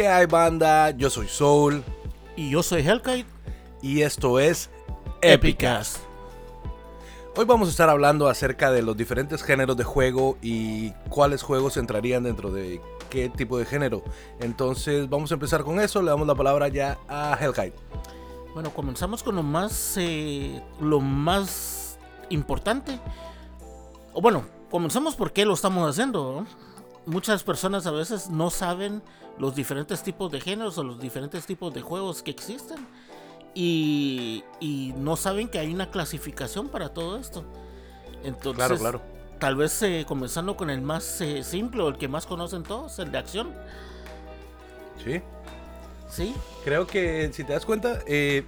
¿Qué hay banda? Yo soy Soul Y yo soy Hellkite. y esto es Épicas. Hoy vamos a estar hablando acerca de los diferentes géneros de juego y cuáles juegos entrarían dentro de qué tipo de género. Entonces vamos a empezar con eso, le damos la palabra ya a Hellkite. Bueno, comenzamos con lo más, eh, lo más importante. O bueno, comenzamos por qué lo estamos haciendo. ¿no? Muchas personas a veces no saben los diferentes tipos de géneros o los diferentes tipos de juegos que existen. Y, y no saben que hay una clasificación para todo esto. Entonces, Claro, claro. tal vez eh, comenzando con el más eh, simple o el que más conocen todos, el de acción. Sí. ¿Sí? Creo que si te das cuenta, eh,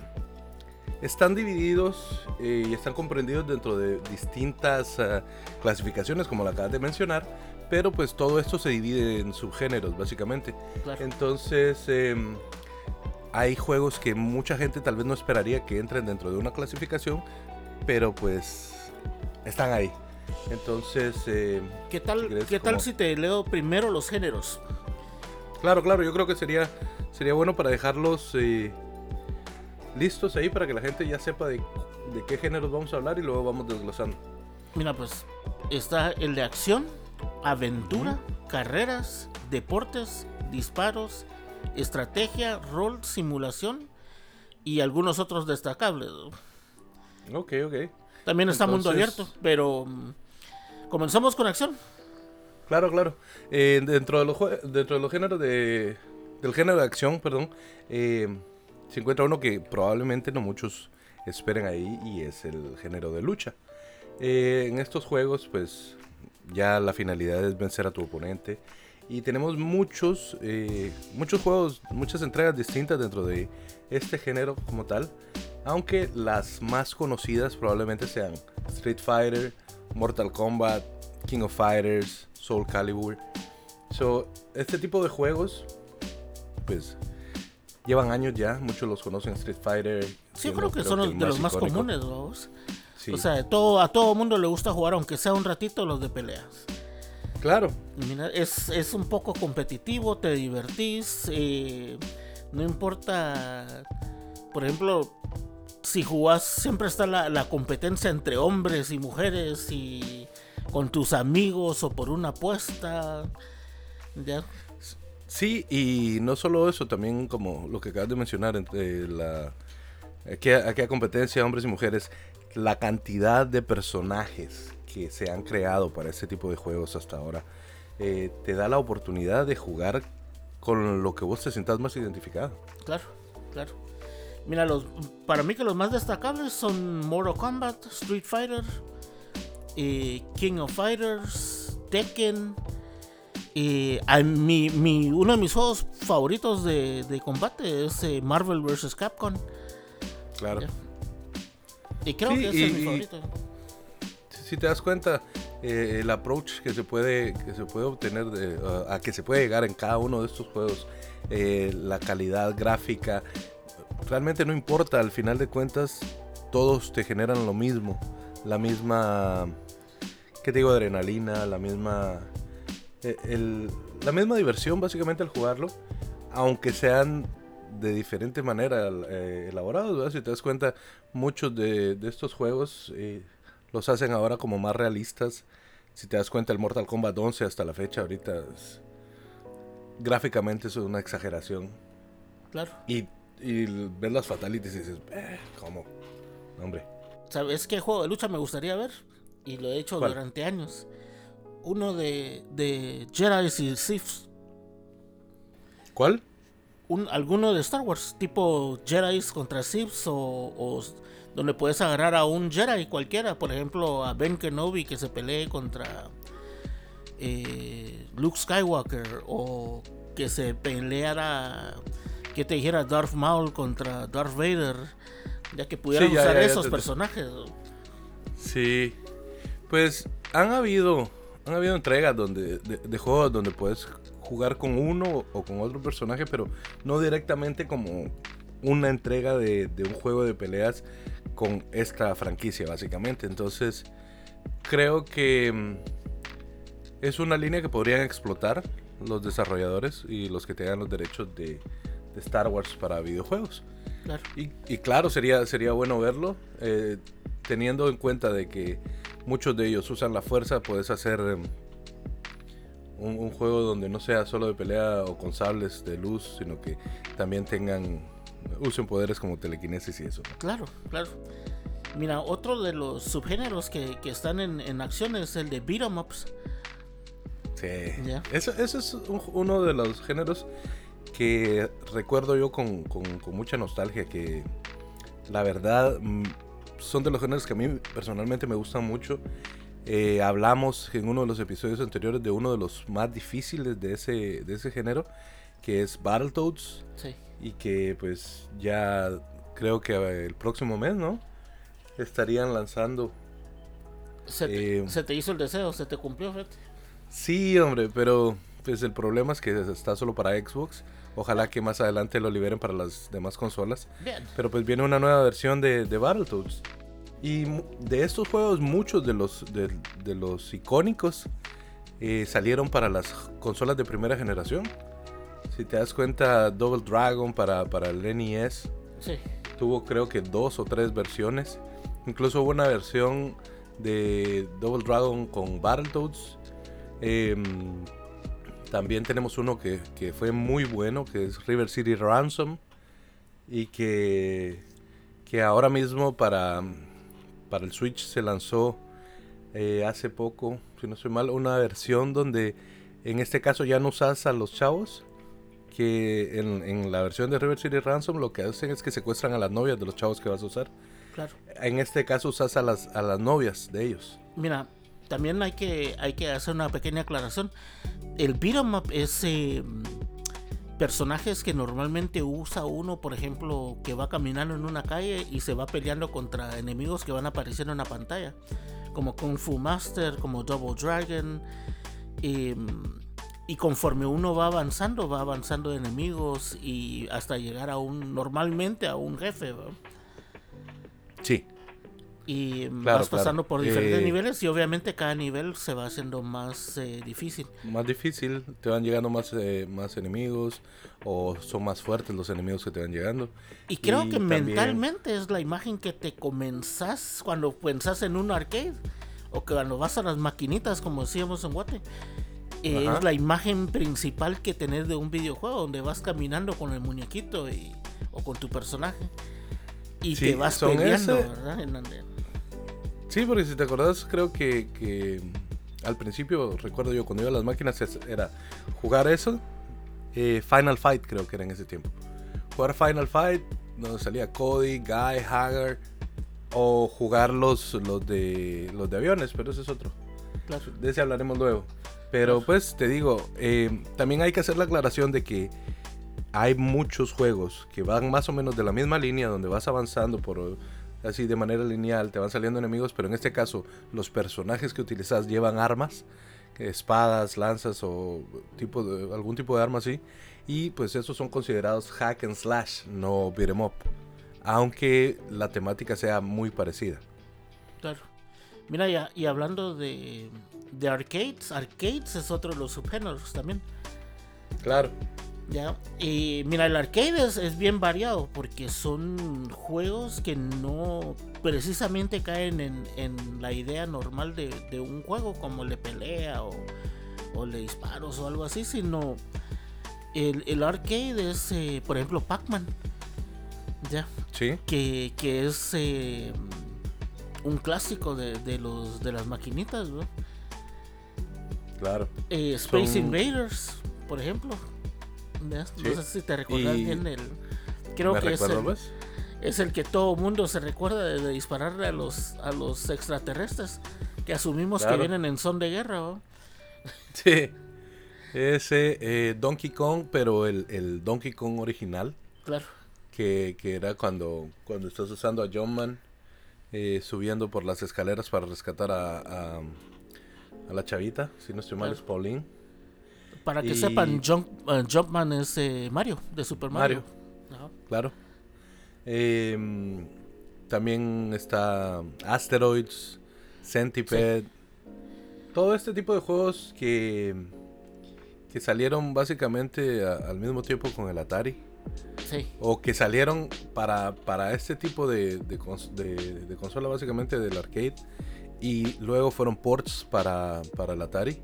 están divididos eh, y están comprendidos dentro de distintas ah, clasificaciones, como la acabas de mencionar, pero pues todo esto se divide en subgéneros, básicamente. Claro. Entonces, em, hay juegos que mucha gente tal vez no esperaría que entren dentro de una clasificación, pero pues están ahí. Entonces, em, ¿Qué tal, Si ¿qué tal como- si te leo primero los géneros? Claro, claro, yo creo que sería, sería bueno para dejarlos eh, listos ahí para que la gente ya sepa de, de qué géneros vamos a hablar y luego vamos desglosando. Mira, pues está el de acción, aventura, carreras, deportes, disparos, estrategia, rol, simulación y algunos otros destacables. Ok, ok. También está mundo abierto, pero mm, comenzamos con acción. Claro, claro. Eh, dentro, de los, dentro de los géneros de, del género de acción, perdón, eh, se encuentra uno que probablemente no muchos esperen ahí y es el género de lucha. Eh, en estos juegos, pues ya la finalidad es vencer a tu oponente. Y tenemos muchos, eh, muchos juegos, muchas entregas distintas dentro de este género como tal. Aunque las más conocidas probablemente sean Street Fighter, Mortal Kombat, King of Fighters, Soul Calibur. So, este tipo de juegos, pues, llevan años ya. Muchos los conocen Street Fighter. Sí, creo que son los, de los más icónico. comunes, vamos. Sí, O sea, todo, a todo mundo le gusta jugar, aunque sea un ratito, los de peleas. claro. Mira, es, es un poco competitivo, te divertís, eh, no importa, por ejemplo, si jugás, siempre está la, la competencia entre hombres y mujeres y con tus amigos o por una apuesta. ¿ya? Sí, y no solo eso, también como lo que acabas de mencionar, entre la aquella, aquella competencia hombres y mujeres, la cantidad de personajes que se han creado para este tipo de juegos hasta ahora, eh, te da la oportunidad de jugar con lo que vos te sientas más identificado. Claro, claro. Mira, los, para mí que los más destacables son Mortal Kombat, Street Fighter, eh, King of Fighters, Tekken. eh, a mi, mi- uno de mis juegos favoritos de, de combate es eh, Marvel vs. Capcom. Claro. Ya. Y creo Sí, que ese y- es mi favorito. Si, te das cuenta, eh, el approach que se puede, que se puede obtener, de, uh, a que se puede llegar en cada uno de estos juegos, eh, la calidad gráfica, realmente no importa, al final de cuentas, todos te generan lo mismo, la misma, ¿qué te digo? Adrenalina, la misma, eh, el- la misma diversión básicamente al jugarlo, aunque sean de diferente manera eh, elaborados, ¿verdad? Si te das cuenta, muchos de, de estos juegos eh, los hacen ahora como más realistas. Si te das cuenta, el Mortal Kombat 11 hasta la fecha ahorita es- gráficamente es una exageración. Claro. Y, y ves las fatalities y dices, eh, ¿cómo? Hombre. ¿Sabes qué juego de lucha me gustaría ver? Y lo he hecho ¿Cuál? durante años. Uno de, de Jedi y Sith. ¿Cuál? Un, alguno de Star Wars, tipo Jedi contra Sith o, o donde puedes agarrar a un Jedi cualquiera, por ejemplo a Ben Kenobi que se pelee contra eh, Luke Skywalker o que se peleara, que te dijera Darth Maul contra Darth Vader, ya que pudieran Sí, ya, usar ya, ya esos personajes. Sí. Pues han habido, han habido entregas donde, de, de juegos donde puedes jugar con uno o con otro personaje, pero no directamente como una entrega de, de un juego de peleas con esta franquicia, básicamente. Entonces, creo que mm, es una línea que podrían explotar los desarrolladores y los que tengan los derechos de, de Star Wars para videojuegos. Claro. Y, y claro, sería, sería bueno verlo, eh, teniendo en cuenta de que muchos de ellos usan la fuerza, puedes hacer em, un, un juego donde no sea solo de pelea o con sables de luz, sino que también tengan, usen poderes como telequinesis y eso. Claro, claro. Mira, otro de los subgéneros que, que están en, en acción es el de beat 'em ups. Sí. Ya. Eso, eso es un- uno de los géneros que recuerdo yo con, con- con mucha nostalgia, que la verdad mm, son de los géneros que a mí personalmente me gustan mucho. Eh, hablamos en uno de los episodios anteriores de uno de los más difíciles de ese, de ese género, que es Battletoads, Sí. y que pues ya creo que eh, el próximo mes, ¿no? Estarían lanzando Se te, Eh, se te hizo el deseo, se te cumplió, fíjate. Sí, hombre, pero pues el problema es que está solo para Xbox. Ojalá que más adelante lo liberen para las demás consolas. Bien. Pero pues viene una nueva versión de, de Battletoads. Y de estos juegos, muchos de los, de, de los icónicos eh, salieron para las consolas de primera generación. Si te das cuenta, Double Dragon para, para el NES Sí. tuvo creo que dos o tres versiones. Incluso hubo una versión de Double Dragon con Battletoads. Em, también tenemos uno que, que fue muy bueno, que es River City Ransom. Y que, que ahora mismo para, para el Switch se lanzó eh, hace poco, si no estoy mal, una versión donde en este caso ya no usas a los chavos. Que en, en la versión de River City Ransom lo que hacen es que secuestran a las novias de los chavos que vas a usar. Claro. En este caso usas a las, a las novias de ellos. Mira, también hay que, hay que hacer una pequeña aclaración. El beat 'em up es eh, personajes que normalmente usa uno, por ejemplo, que va caminando en una calle y se va peleando contra enemigos que van apareciendo en la pantalla. Como Kung Fu Master, como Double Dragon. eh, y conforme uno va avanzando, va avanzando de enemigos y hasta llegar a un, normalmente a un jefe. Sí. Y Claro, vas pasando claro. por diferentes Eh, niveles y obviamente cada nivel se va haciendo más eh, difícil. Más difícil, te van llegando más, eh, más enemigos o son más fuertes los enemigos que te van llegando. Y creo Y que también- mentalmente es la imagen que te comenzás cuando pensás en un arcade o que cuando vas a las maquinitas como decíamos en Guate. es la imagen principal que tenés de un videojuego donde vas caminando con el muñequito y, o con tu personaje y Sí, te vas peleando, ese- ¿verdad? Sí, porque si te acordás, creo que, que al principio, recuerdo yo, cuando iba a las máquinas, era jugar eso, eh, Final Fight creo que era en ese tiempo. Jugar Final Fight, donde salía Cody, Guy, Hagar, o jugar los, los, de, los de aviones, pero ese es otro. claro. De ese hablaremos luego. Pero pues te digo, eh, también hay que hacer la aclaración de que hay muchos juegos que van más o menos de la misma línea, donde vas avanzando por así de manera lineal, te van saliendo enemigos, pero en este caso los personajes que utilizas llevan armas, espadas, lanzas o tipo de, algún tipo de arma así, y pues esos son considerados hack and slash, no beat 'em up, aunque la temática sea muy parecida. Claro. Mira, ya, y hablando de, de arcades, arcades es otro de los subgéneros también. Claro. Ya. Y mira, el arcade es, es bien variado porque son juegos que no precisamente caen en, en la idea normal de, de un juego como el de pelea o, o el de disparos o algo así, sino el, el arcade es, eh, por ejemplo, Pac-Man. Ya. Sí. que, que es eh, un clásico de, de los de las maquinitas, ¿no? Claro. Eh, Space Son- Invaders, por ejemplo. No sé si te recuerdas Y- bien el. Creo ¿Me que es el, es el que todo mundo se recuerda de, de dispararle a los a los extraterrestres que asumimos Claro. que vienen en son de guerra, ¿no? Sí. Ese eh, Donkey Kong, pero el, el Donkey Kong original, Claro. que, que era cuando, cuando estás usando a John Man eh, subiendo por las escaleras para rescatar a, a, a la chavita, si no estoy mal, Claro. es Pauline. Para que Y- sepan, Jump, eh, Jumpman es eh, Mario, de Super Mario. Ajá. Claro. Em, también está Asteroids, Centipede. Todo este tipo de juegos que, que salieron básicamente a- al mismo tiempo con el Atari. Sí. O que salieron para, para este tipo de, de, cons- de- de consola, básicamente del arcade. Y luego fueron ports para, para el Atari.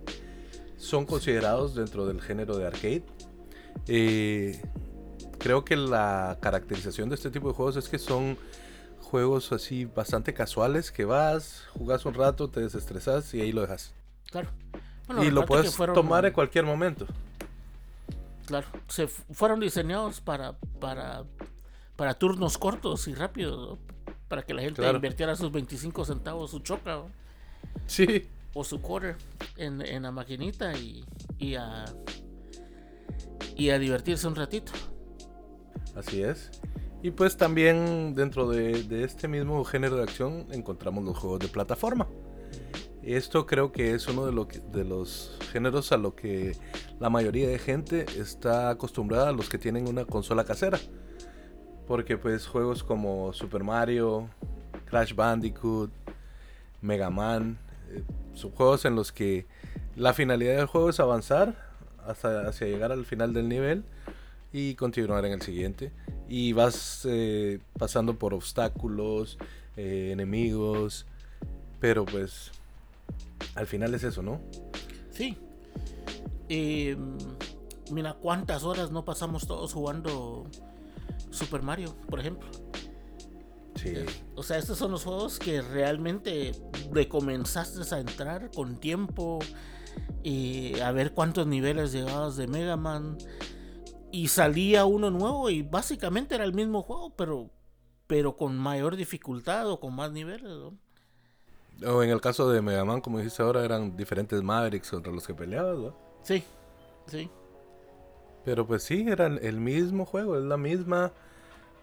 Son considerados dentro del género de arcade. Eh, creo que la caracterización de este tipo de juegos es que son juegos así bastante casuales. Que vas, jugas un rato, te desestresas y ahí lo dejas. Claro. Bueno, y lo puedes fueron- tomar en cualquier momento. Claro, se fu- fueron diseñados para, para, para turnos cortos y rápidos, ¿no? para que la gente Claro. invirtiera sus 25 centavos, su choca ¿no? Sí. O su quarter en, en la maquinita y, y, a, y a divertirse un ratito. Así es. Y pues también dentro de, de este mismo género de acción encontramos los juegos de plataforma. Esto creo que es uno de, de los géneros a lo que la mayoría de gente está acostumbrada, los que tienen una consola casera. Porque pues juegos como Super Mario, Crash Bandicoot, Mega Man, son juegos en los que la finalidad del juego es avanzar hasta hacia llegar al final del nivel y continuar en el siguiente. Y vas eh, pasando por obstáculos, eh, enemigos, pero pues al final es eso, ¿no? Sí. Eh, mira cuántas horas no pasamos todos jugando Super Mario, por ejemplo. Sí. O sea, estos son los juegos que realmente le comenzaste a entrar con tiempo y a ver cuántos niveles llegabas de Mega Man y salía uno nuevo y básicamente era el mismo juego, pero pero con mayor dificultad o con más niveles, ¿no? O en el caso de Mega Man, como dijiste ahora, eran diferentes Mavericks contra los que peleabas, ¿no? Sí, sí, Pero pues sí, eran el mismo juego, es la misma,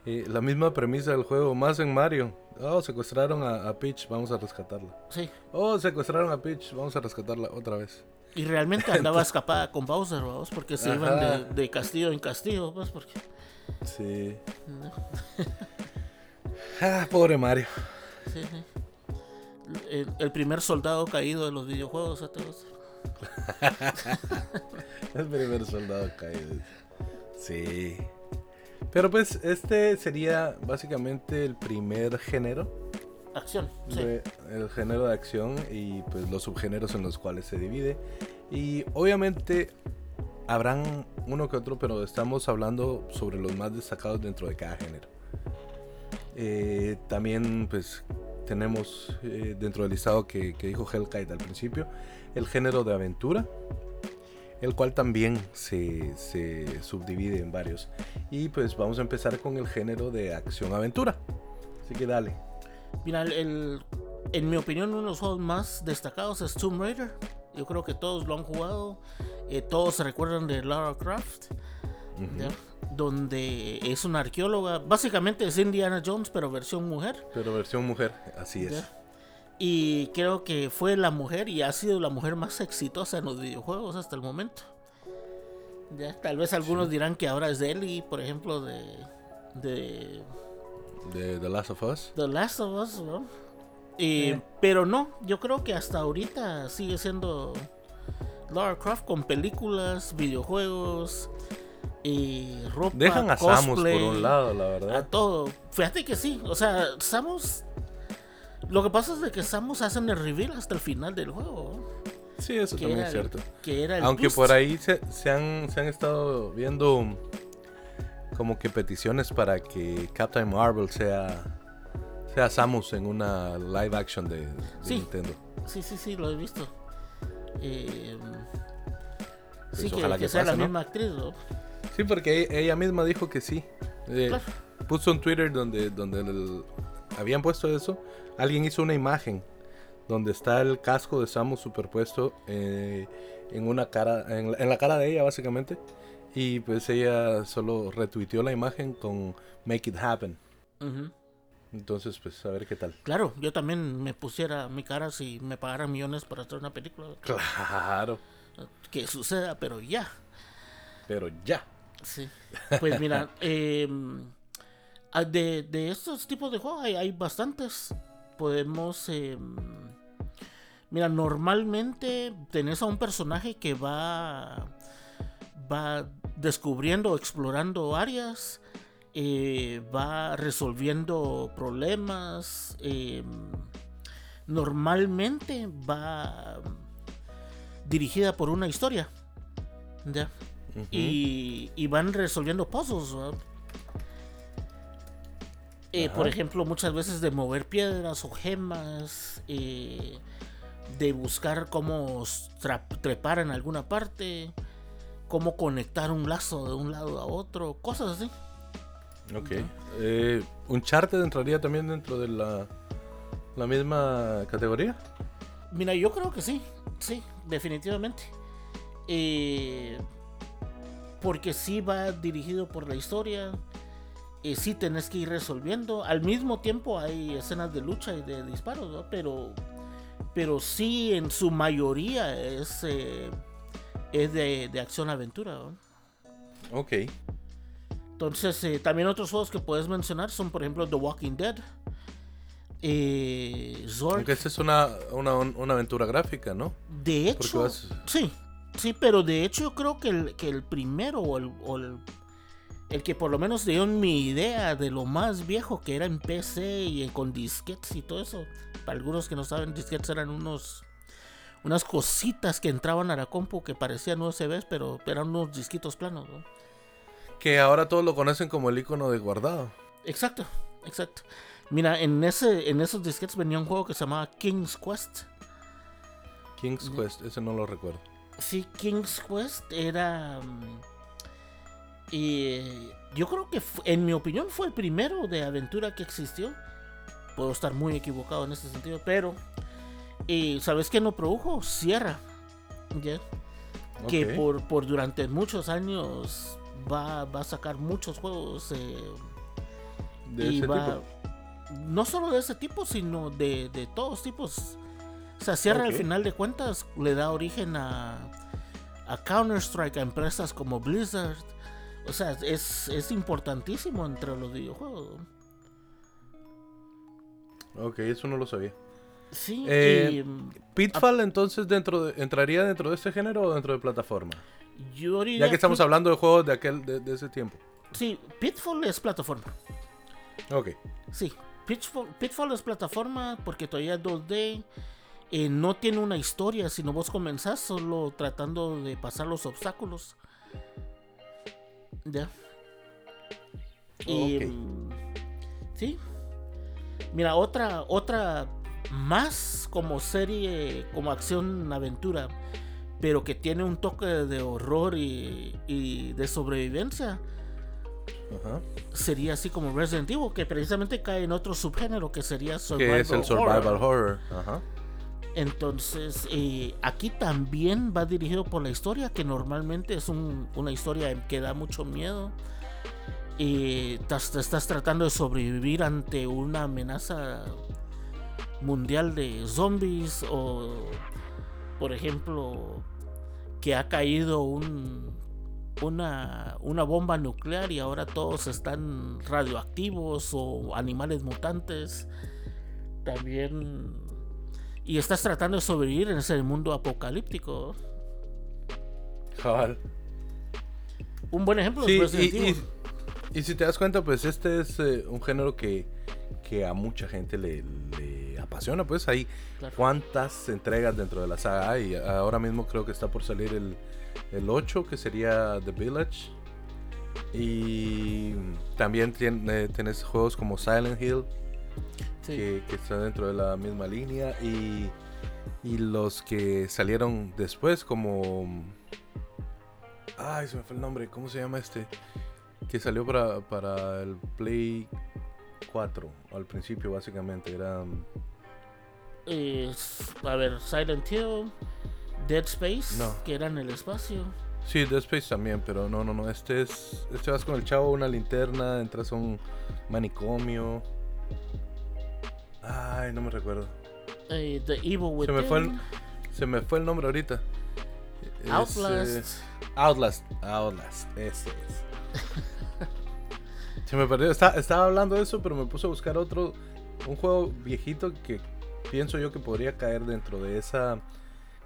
eh, la misma premisa del juego, más en Mario. Oh, secuestraron a, a Peach, vamos a rescatarla. sí. Oh, secuestraron a Peach, vamos a rescatarla otra vez. Y realmente andaba escapada con Bowser, ¿vamos? Porque se iban de, de castillo en castillo, pues, porque... Sí. ¿no? Ah, pobre Mario. Sí, sí. El, el primer soldado caído de los videojuegos, ¿eh? Todos. El primer soldado caído. Sí. Pero pues este sería básicamente el primer género. Acción, sí. de- el género de acción y pues los subgéneros en los cuales se divide. Y obviamente habrán uno que otro, pero estamos hablando sobre los más destacados dentro de cada género. Eh, también pues tenemos eh, dentro del listado que, que dijo Hellkite al principio, el género de aventura, el cual también se, se subdivide en varios. Y pues vamos a empezar con el género de acción-aventura. Así que dale. Mira, el, en mi opinión, uno de los juegos más destacados es Tomb Raider. Yo creo que todos lo han jugado. eh, todos se recuerdan de Lara Croft, donde es una arqueóloga. Básicamente es Indiana Jones, pero versión mujer. Pero versión mujer, así es. ¿ya? Y creo que fue la mujer y ha sido la mujer más exitosa en los videojuegos hasta el momento. Ya, tal vez algunos dirán que ahora es Ellie, por ejemplo, de, de De The Last of Us. The Last of Us, ¿no? Pero no, yo creo que hasta ahorita sigue siendo Lara Croft con películas, videojuegos y ropa. Dejan a Samus por cosplay, un lado, la A verdad. todo. Fíjate que sí, o sea, Samus. Lo que pasa es de que Samus hacen el reveal hasta el final del juego. Sí, eso también es el- cierto. Que era el Aunque por ahí se, se han, se han estado viendo como que peticiones para que Captain Marvel sea, sea Samus en una live action de, de Sí. Nintendo. Sí, sí, sí, lo he visto. Eh, Pues sí, que, ojalá que que sea la misma actriz, ¿no? Sí, porque ella misma dijo que sí. Eh, Claro. Puso en Twitter donde, donde el- habían puesto eso. Alguien hizo una imagen donde está el casco de Samus superpuesto eh, en una cara, en, la- en la cara de ella básicamente. Y pues ella solo retuiteó la imagen con Make It Happen. Entonces, pues a ver qué tal. Claro, yo también me pusiera mi cara si me pagaran millones para hacer una película. Claro, Que suceda, pero ya. pero ya. Sí. Pues mira, eh, de, de estos tipos de juegos hay, hay bastantes. Podemos... eh, mira, normalmente tenés a un personaje que va va descubriendo, explorando áreas, eh, va resolviendo problemas. em, normalmente va dirigida por una historia. ¿ya? Y, y van resolviendo puzzles. ¿verdad? Eh, por ejemplo, muchas veces de mover piedras o gemas, eh, de buscar cómo trepar en alguna parte, cómo conectar un lazo de un lado a otro, cosas así. Ok. Eh, ¿Uncharted entraría también dentro de la, la misma categoría? Mira, yo creo que sí, sí, definitivamente. Eh, porque sí va dirigido por la historia. Eh, sí tenés que ir resolviendo. Al mismo tiempo hay escenas de lucha y de disparos, ¿no? Pero, pero sí en su mayoría es, eh, es de, de acción-aventura. ¿no? Ok. Entonces, eh, también otros juegos que puedes mencionar son, por ejemplo, The Walking Dead. Eh, Zork. Aunque esta es una, una, una aventura gráfica, ¿no? De hecho, vas- sí, sí, pero de hecho yo creo que el, que el primero o el, o el, el que por lo menos dio mi idea de lo más viejo que era en PC y con disquetes y todo eso. Para algunos que no saben, disquetes eran unos unas cositas que entraban a la compu que parecían USBs, pero eran unos disquitos planos. ¿no? Que ahora todos lo conocen como el icono de guardado. Exacto, exacto. Mira, en ese en esos disquetes venía un juego que se llamaba King's Quest. King's Quest, ese no lo recuerdo. Sí, King's Quest era. Y yo creo que, en mi opinión, fue el primero de aventura que existió. Puedo estar muy equivocado en ese sentido, pero. Y ¿sabes qué no produjo? Sierra. ¿ya? Que por, por durante muchos años va, va a sacar muchos juegos. eh, De y ese va- tipo. No solo de ese tipo, sino de, de todos tipos. O sea, Sierra al final de cuentas le da origen a, a Counter-Strike, a empresas como Blizzard. O sea, es, es importantísimo entre los videojuegos. Ok, eso no lo sabía. Sí, Eh, y, Pitfall entonces dentro de- entraría dentro de este género o dentro de plataforma. yo Ya que estamos Pit- hablando de juegos de aquel de, de ese tiempo. Sí, Pitfall es plataforma. Ok. Sí, Pitfall, Pitfall es plataforma porque todavía es 2D. eh, no tiene una historia, sino vos comenzás solo tratando de pasar los obstáculos. Ya. Y, Ok. mm, sí. Mira, otra, otra más como serie, como acción aventura, pero que tiene un toque de horror y, y de sobrevivencia Ajá. sería así como Resident Evil, que precisamente cae en otro subgénero que sería survival Que es el survival horror. horror. Ajá. Entonces, eh, aquí también va dirigido por la historia, que normalmente es un- una historia que da mucho miedo. Y te estás tratando de sobrevivir ante una amenaza mundial de zombies o, por ejemplo, que ha caído un, una, una bomba nuclear y ahora todos están radioactivos o animales mutantes. También... Y estás tratando de sobrevivir en ese mundo apocalíptico. Cabal. Un buen ejemplo Sí, y, y- y si te das cuenta, pues este es eh, un género que, que a mucha gente le, le apasiona. Pues hay Claro. cuántas entregas dentro de la saga hay. Ahora mismo creo que está por salir el, el 8, que sería The Village. Y también tiene, tienes juegos como Silent Hill, Sí. que, que están dentro de la misma línea. Y, y los que salieron después, como. Ay, se me fue el nombre. ¿Cómo se llama este? Que salió para, para el Play 4. Al principio, básicamente. Era. Es- a ver, Silent Hill, Dead Space, No. que era en el espacio. Sí, Dead Space también, pero no, no, no. Este es. Este vas con el chavo, una linterna, entras a un manicomio. Ay, no me recuerdo. Eh, The Evil Se Within, me fue el, se me fue el nombre ahorita. Es, Outlast. eh, Outlast. Outlast. Ese es. Se me perdió. Está- estaba hablando de eso, pero me puse a buscar otro. Un juego viejito que pienso yo que podría caer dentro de esa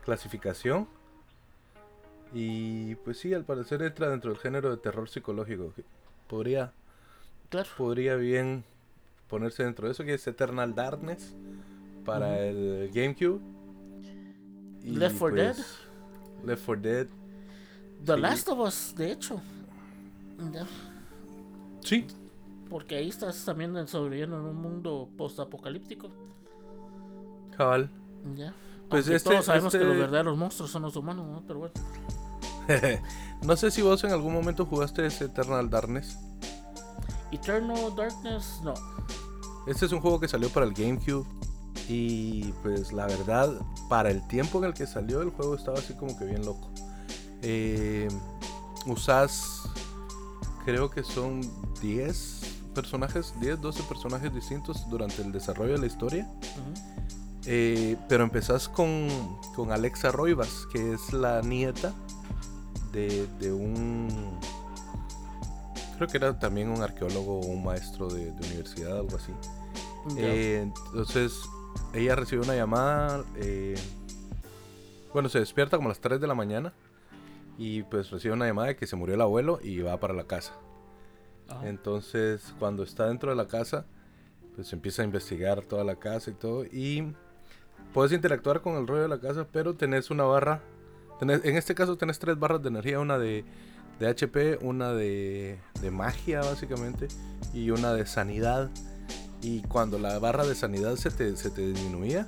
clasificación. Y pues sí, al parecer entra dentro del género de terror psicológico. Podría, Claro. podría bien ponerse dentro de eso, que es Eternal Darkness para el GameCube. Y, Left 4 Dead. Left 4 Dead. The Sí. Last of Us, de hecho. Ya, Sí. Porque ahí estás también en- sobreviviendo en un mundo post-apocalíptico. Cabal. Ya. Pues este- todos sabemos que este- los verdaderos monstruos son los humanos, ¿no? Pero bueno. no sé si vos en algún momento jugaste ese Eternal Darkness. Eternal Darkness, no. Este es un juego que salió para el GameCube. Y pues la verdad, para el tiempo en el que salió, el juego estaba así como que bien loco. Eh, usas, creo que son 10 personajes, 10, 12 personajes distintos durante el desarrollo de la historia. Eh, pero empezás con, con Alexa Roivas, que es la nieta de, de un... Creo que era también un arqueólogo o un maestro de, de universidad, algo así. Eh, entonces, ella recibe una llamada. eh, bueno, se despierta como a las 3 de la mañana. Y pues recibe una llamada de que se murió el abuelo y va para la casa. Ah, Entonces, cuando está dentro de la casa, pues empieza a investigar toda la casa y todo. Y puedes interactuar con el rollo de la casa, pero tenés una barra. tenés- en este caso, tenés tres barras de energía: una de, de HP, una de, de magia, básicamente, y una de sanidad. Y cuando la barra de sanidad se te, se te disminuía,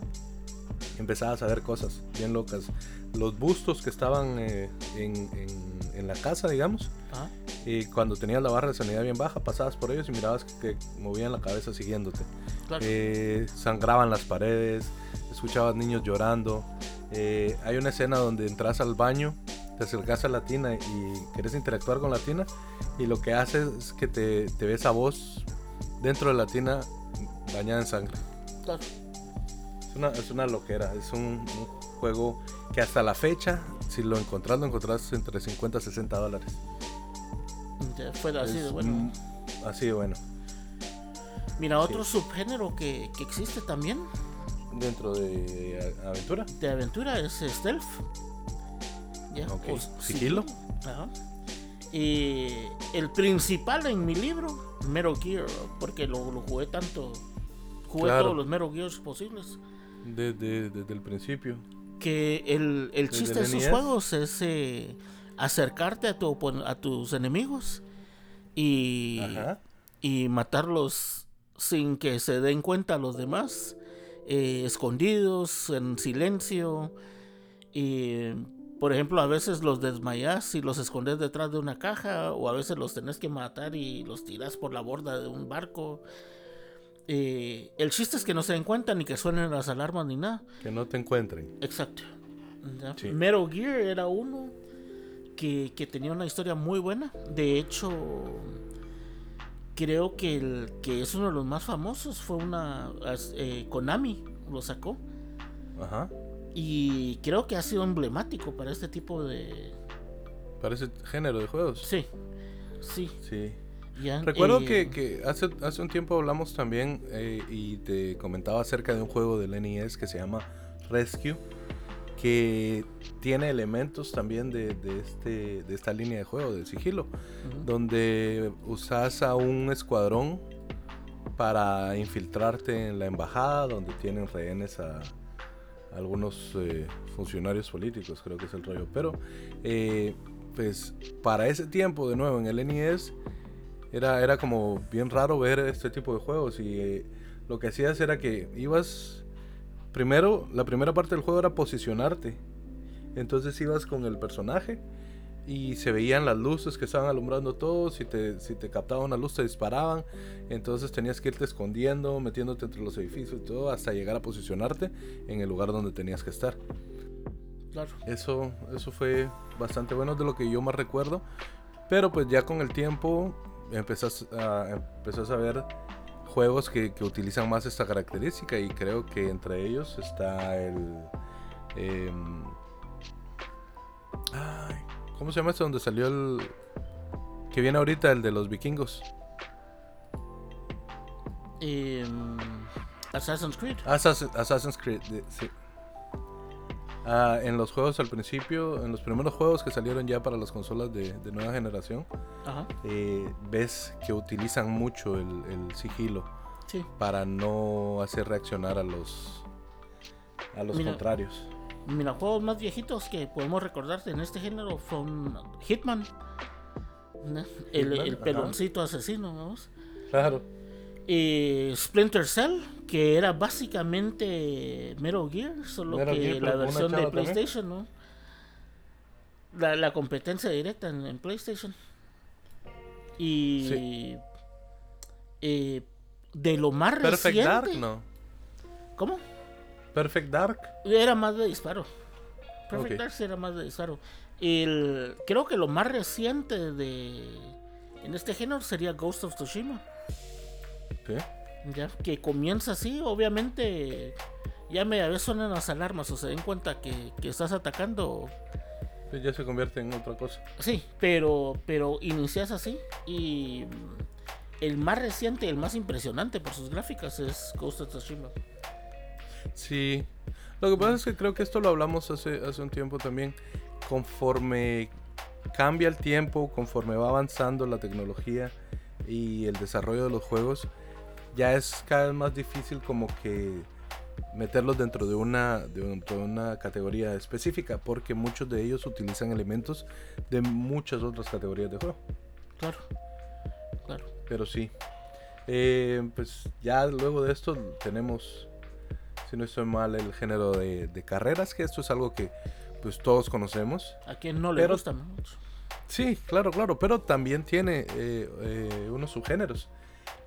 empezabas a ver cosas bien locas. Los bustos que estaban eh, en, en- en la casa, digamos, ah, y cuando tenías la barra de sanidad bien baja, pasabas por ellos y mirabas que, que movían la cabeza siguiéndote. claro. Eh, sangraban las paredes, escuchabas niños llorando. Eh, hay una escena donde entras al baño, te acercas a la tina y quieres interactuar con la tina y lo que haces es que te, te ves a vos dentro de la tina bañada en sangre. claro. Es una, es una loquera, es un, un juego que hasta la fecha, si lo encontrás, lo encontrás entre 50 y 60 dólares. Ya fue así de bueno. así de bueno. Mira, otro subgénero que, que existe también Dentro de aventura. de aventura es stealth. ¿Ya? O sigilo. Ajá. Y el principal en mi libro, Metal Gear, porque lo, lo jugué tanto. Jugué Claro. todos los Metal Gears posibles. Desde, desde el principio. Que el, el chiste de esos NES. juegos es eh, acercarte a, tu, a tus enemigos y, Ajá. y matarlos sin que se den cuenta los demás, eh, escondidos, en silencio. Y, por ejemplo, a veces los desmayas y los escondes detrás de una caja, o a veces los tenés que matar y los tiras por la borda de un barco. Eh, el chiste es que no se den cuenta ni que suenen las alarmas ni nada. Que no te encuentren. Exacto. Sí. Metal Gear era uno que, que tenía una historia muy buena. De hecho, creo que el que es uno de los más famosos fue una eh, Konami lo sacó Ajá. Y creo que ha sido emblemático para este tipo de Para ese género de juegos. sí sí Sí. ya Recuerdo eh, que, que hace, hace un tiempo hablamos también eh, y te comentaba acerca de un juego del NES que se llama Rescue, que tiene elementos también de, de este, de esta línea de juego, de sigilo, donde usas a un escuadrón para infiltrarte en la embajada, donde tienen rehenes a algunos eh, funcionarios políticos, creo que es el rollo. Pero, eh, pues, para ese tiempo, de nuevo, en el NES, era, era como bien raro ver este tipo de juegos. Y eh, lo que hacías era que ibas. Primero, la primera parte del juego era posicionarte. Entonces ibas con el personaje y se veían las luces que estaban alumbrando todo. Si te, si te captaba una luz, te disparaban. Entonces tenías que irte escondiendo, metiéndote entre los edificios y todo, hasta llegar a posicionarte en el lugar donde tenías que estar. claro Eso, eso fue bastante bueno de lo que yo más recuerdo. Pero pues ya con el tiempo empezás a, empezás a ver juegos que, que utilizan más esta característica y creo que entre ellos está el... em, ay, ¿Cómo se llama este donde salió el... Que viene ahorita el de los vikingos? Em, Assassin's Creed Assassin- Assassin's Creed, sí. Ah, en los juegos al principio, en los primeros juegos que salieron ya para las consolas de, de nueva generación, Ajá. eh, ves que utilizan mucho el, el sigilo Sí. para no hacer reaccionar a los a los Mira. contrarios. Mira, juegos más viejitos que podemos recordar en este género son Hitman. ¿no? El, peloncito asesino, vamos. Claro. Y Splinter Cell, que era básicamente Metal Gear, solo Metal que Gear, la versión de también. PlayStation, ¿no? La, la competencia directa en, en PlayStation. Y Sí. eh, de lo más Perfect reciente. Dark, no. ¿Cómo? Perfect Dark. Era más de disparo. Perfect. Dark era más de disparo. El, creo que lo más reciente de en este género sería Ghost of Tsushima. Sí. Ya, que comienza así, obviamente ya media vez suenan las alarmas o se den cuenta que, que estás atacando. Sí, ya se convierte en otra cosa. Sí, pero, pero inicias así y el más reciente, el más impresionante por sus gráficas es Ghost of Tsushima. Sí. Lo que pasa es que creo que esto lo hablamos hace, hace un tiempo también. Conforme cambia el tiempo, conforme va avanzando la tecnología y el desarrollo de los juegos, ya es cada vez más difícil como que meterlos dentro de una, de- dentro de una categoría específica, porque muchos de ellos utilizan elementos de muchas otras categorías de juego. Claro, claro. Pero sí. Eh, pues ya luego de esto tenemos, si no estoy mal, el género de, de carreras, que esto es algo que pues todos conocemos. A quien no le Pero- gusta mucho. Sí, claro, claro, pero también tiene eh, eh, unos subgéneros.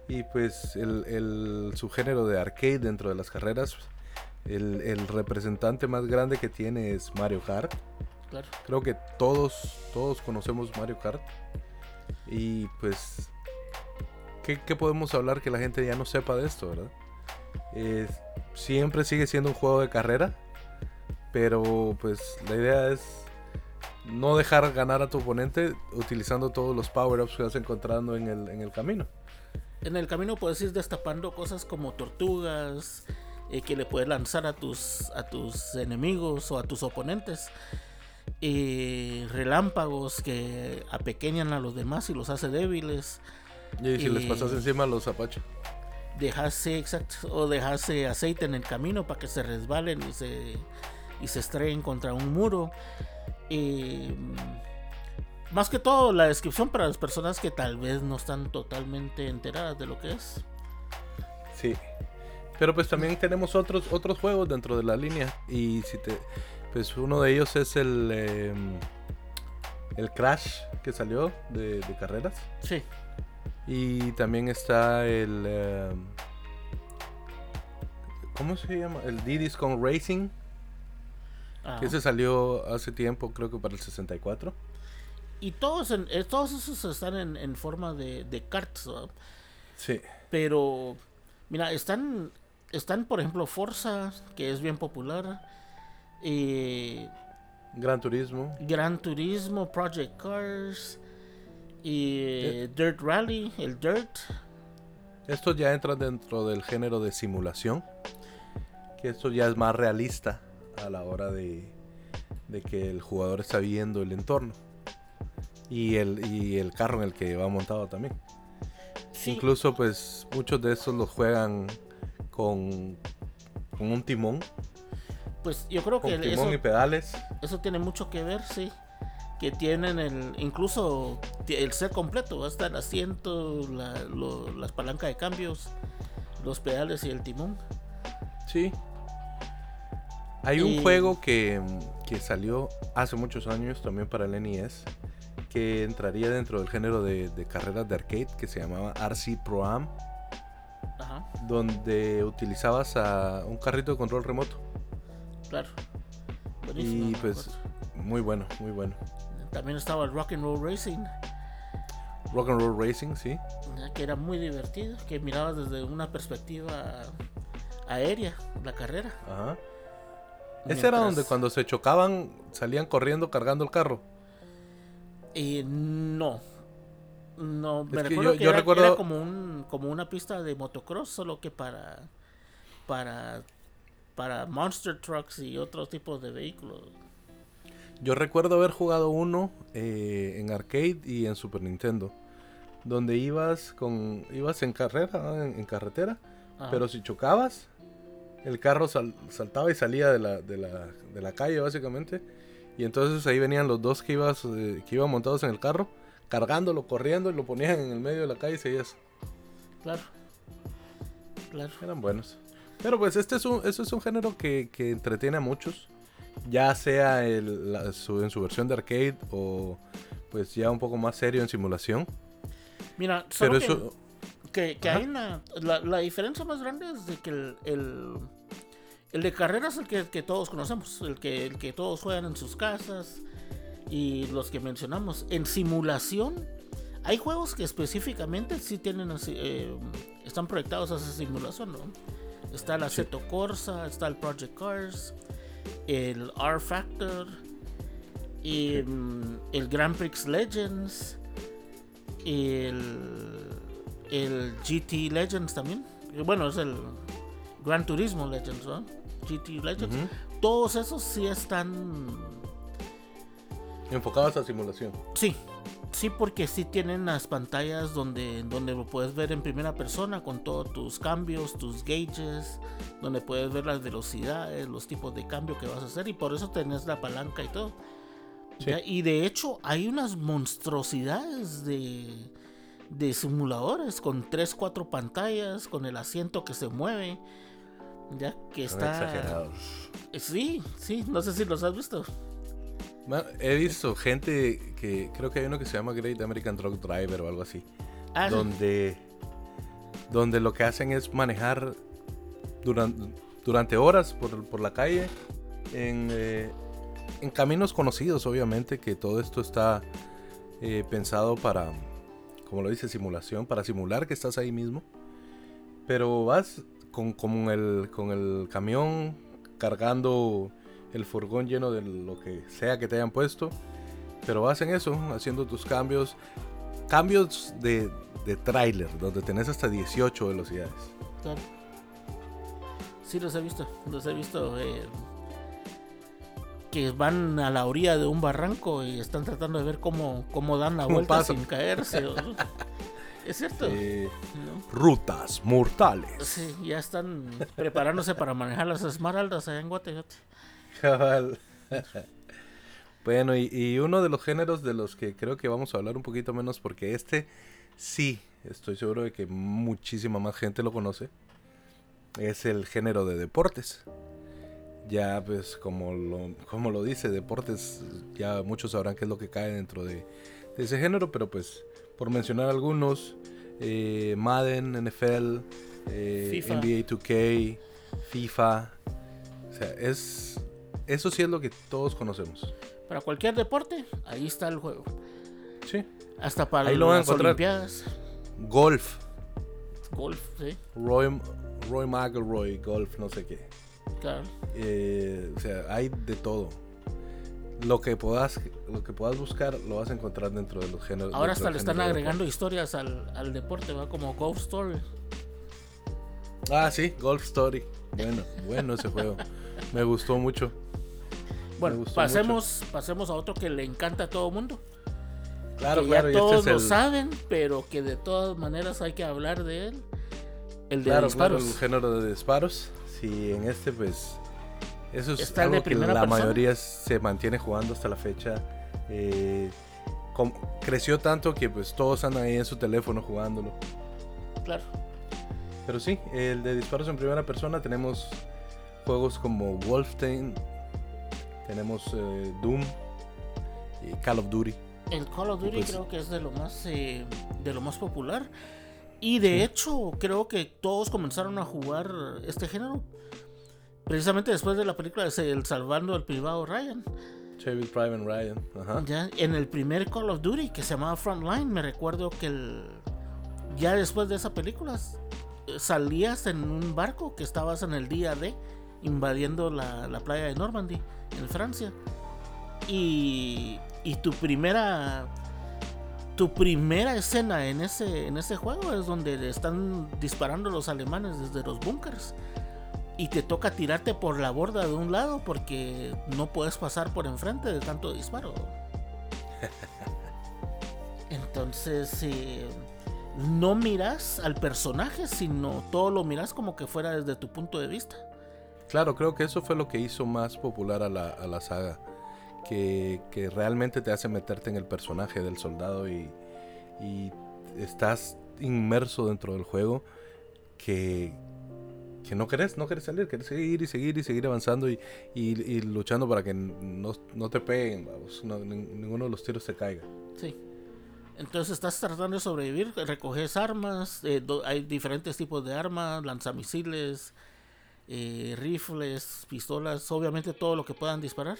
Y pues el, el subgénero de arcade dentro de las carreras, el, el representante más grande que tiene es Mario Kart. Claro. Creo que todos, todos conocemos Mario Kart. Y pues, ¿qué, qué podemos hablar que la gente ya no sepa de esto, verdad? Eh, siempre sigue siendo un juego de carrera. Pero pues la idea es no dejar ganar a tu oponente utilizando todos los power-ups que vas encontrando en el, en el camino. En el camino puedes ir destapando cosas como tortugas eh, que le puedes lanzar a tus, a tus enemigos o a tus oponentes. Y relámpagos que apequeñan a los demás y los hace débiles. Y si les pasas encima los Apache. Dejarse, exacto, o dejarse aceite en el camino para que se resbalen y se, y se estrellen contra un muro. Y, mm, más que todo, la descripción para las personas que tal vez no están totalmente enteradas de lo que es. Sí. Pero pues también tenemos otros otros juegos dentro de la línea y si te pues uno de ellos es el em, el Crash que salió de, de carreras Sí, y también está el em, ¿cómo se llama? El Diddy's Kong Racing que ese salió hace tiempo creo que para el 64. Y todos, en- eh, todos esos están en, en forma de, de. Sí. pero mira, están, están por ejemplo Forza, que es bien popular, eh, Gran Turismo. Gran Turismo, Project Cars, y eh, Dirt Rally, el Dirt. Esto ya entra dentro del género de simulación. Que esto ya es más realista a la hora de, de que el jugador está viendo el entorno. Y el, y el carro en el que va montado también. Sí, Incluso pues muchos de estos los juegan con, con un timón. pues yo creo Con que timón eso, y pedales. eso tiene mucho que ver, sí. Que tienen el, incluso el set completo, hasta el asiento, la- lo- las palancas de cambios, los pedales y el timón. Sí. Hay un juego que, que salió hace muchos años también para el NES. Que entraría dentro del género de, de carreras de arcade que se llamaba RC Pro Am. Ajá, donde utilizabas a un carrito de control remoto. claro. Buenísimo, Y pues muy bueno, muy bueno. También estaba el Rock and Roll Racing, Rock and Roll Racing, sí. que era muy divertido, que mirabas desde una perspectiva aérea la carrera. Ajá. Ese era donde cuando se chocaban salían corriendo cargando el carro. Eh, no. No, me Es que recuerdo yo- que yo era, recuerdo- era como un como una pista de motocross, solo que para para para monster trucks y otros tipos de vehículos. Yo recuerdo haber jugado uno eh, en arcade y en Super Nintendo, donde ibas con ibas en carrera, en, carretera, pero si chocabas, el carro saltaba y salía de la, de, la, de la calle básicamente, y entonces ahí venían los dos que ibas eh, que iban montados en el carro, cargándolo, corriendo y lo ponían en el medio de la calle y seguías. Claro. Claro. Eran buenos. Pero pues este es un, eso es un género que, que entretiene a muchos ya sea el, en su versión de arcade o pues ya un poco más serio en simulación. Mira, Pero eso... que, que, hay una... La, diferencia más grande es de que el, el, de carreras es el que, que, todos conocemos, el que, el que todos juegan en sus casas y los que mencionamos. En simulación, hay juegos que específicamente sí tienen eh, están proyectados a esa simulación, ¿no? Está el Aceto Corsa, está el Project Cars, el R Factor, y, el Grand Prix Legends, el, el GT Legends también. Bueno, es el Gran Turismo Legends, ¿no? GT Legends. Todos esos sí están enfocados a simulación. Sí, Sí, porque sí tienen las pantallas donde, donde lo puedes ver en primera persona con todos tus cambios, tus gauges, donde puedes ver las velocidades, los tipos de cambio que vas a hacer y por eso tenés la palanca y todo. Y de hecho hay unas monstruosidades de, de simuladores con 3, 4 pantallas, con el asiento que se mueve. Ya que está... exagerados. Sí, sí, no sé si los has visto he visto gente que creo que hay uno que se llama Great American Truck Driver o algo así. Ah, donde, donde lo que hacen es manejar durante, durante horas por, por la calle en, eh, en, caminos conocidos, obviamente, que todo esto está eh, pensado para, como lo dice, simulación, para simular que estás ahí mismo. Pero vas con, con, el, con el camión cargando el furgón lleno de lo que sea que te hayan puesto. Pero hacen eso, haciendo tus cambios. Cambios de, de tráiler, donde tenés hasta 18 velocidades. Claro. Sí, los he visto. Los he visto. Eh, que van a la orilla de un barranco y están tratando de ver cómo, cómo dan la vuelta sin caerse. Es cierto. Rutas mortales. Sí, ya están preparándose para manejar las esmeraldas allá en Guatemala. Bueno, y, uno de los géneros de los que creo que vamos a hablar un poquito menos, porque este sí, estoy seguro de que muchísima más gente lo conoce, es el género de deportes. Ya, pues, como lo, como lo dice, deportes, ya muchos sabrán qué es lo que cae dentro de, ese género, pero pues, por mencionar algunos, eh, Madden, NFL, eh, NBA 2K, FIFA, o sea, es eso sí es lo que todos conocemos. Para cualquier deporte, ahí está el juego. Sí. Hasta para las Olimpiadas. Golf. Golf, sí. Roy, Roy McElroy, golf, no sé qué. Claro. Eh, o sea, hay de todo. Lo que puedas, lo que puedas buscar lo vas a encontrar dentro de los géneros. Ahora hasta le están agregando historias al, al, deporte, va como Golf Story. Ah, sí, Golf Story. Bueno, bueno ese juego. Me gustó mucho. Bueno, pasemos, pasemos a otro que le encanta a todo mundo. Claro, que claro. Ya todos este lo saben, pero que de todas maneras hay que hablar de él. El de disparos. el género de disparos. Sí, en este pues eso es algo que la mayoría se mantiene jugando hasta la fecha. Eh, creció tanto que pues todos andan ahí en su teléfono jugándolo. Claro. Pero sí, el de disparos en primera persona tenemos juegos como Wolfenstein, tenemos eh, Doom y Call of Duty. El Call of Duty pues creo que es de lo más eh, de lo más popular y de hecho creo que todos comenzaron a jugar este género precisamente después de la película de El Salvando al Privado Ryan. Saving Private Ryan. Ajá. Ya, en el primer Call of Duty que se llamaba Frontline, me recuerdo que el, ya después de esa película salías en un barco que estabas en el día de invadiendo la, la playa de Normandy en Francia. Y, y tu primera tu primera escena en ese en ese juego es donde están disparando los alemanes desde los búnkers. y te toca tirarte por la borda de un lado porque no puedes pasar por enfrente de tanto disparo. Entonces, eh, no miras al personaje, sino todo lo miras como que fuera desde tu punto de vista. Claro, creo que eso fue lo que hizo más popular a la, a la saga. Que, que, realmente te hace meterte en el personaje del soldado y, y estás inmerso dentro del juego que, que no querés, no querés salir, querés seguir y seguir y seguir avanzando y, y, luchando para que no, no te peguen, ninguno de los tiros te caiga. Sí. Entonces estás tratando de sobrevivir, recoges armas, eh, hay diferentes tipos de armas, lanzamisiles, eh, rifles, pistolas, obviamente todo lo que puedan disparar.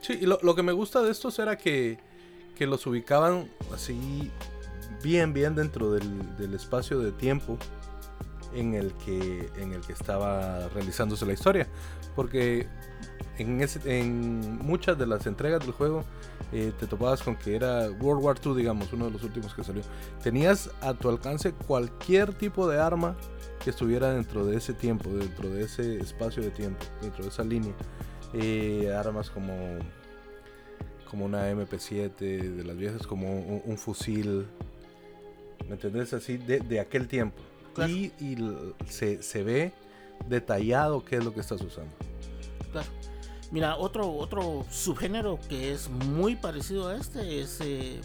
Sí, y lo, lo que me gusta de estos era que, que los ubicaban así bien, bien dentro del, del, espacio de tiempo en el, que, en el que estaba realizándose la historia. Porque en, muchas de las entregas del juego eh, te topabas con que era World War II, digamos, uno de los últimos que salió. Tenías a tu alcance cualquier tipo de arma que estuviera dentro de ese tiempo, dentro de ese espacio de tiempo, dentro de esa línea. Eh, armas como como una MP7 de las viejas, como un, fusil, ¿me entendés? Así de, aquel tiempo. Y, se, se, ve detallado qué es lo que estás usando. Claro. Mira, otro, otro subgénero que es muy parecido a este es eh,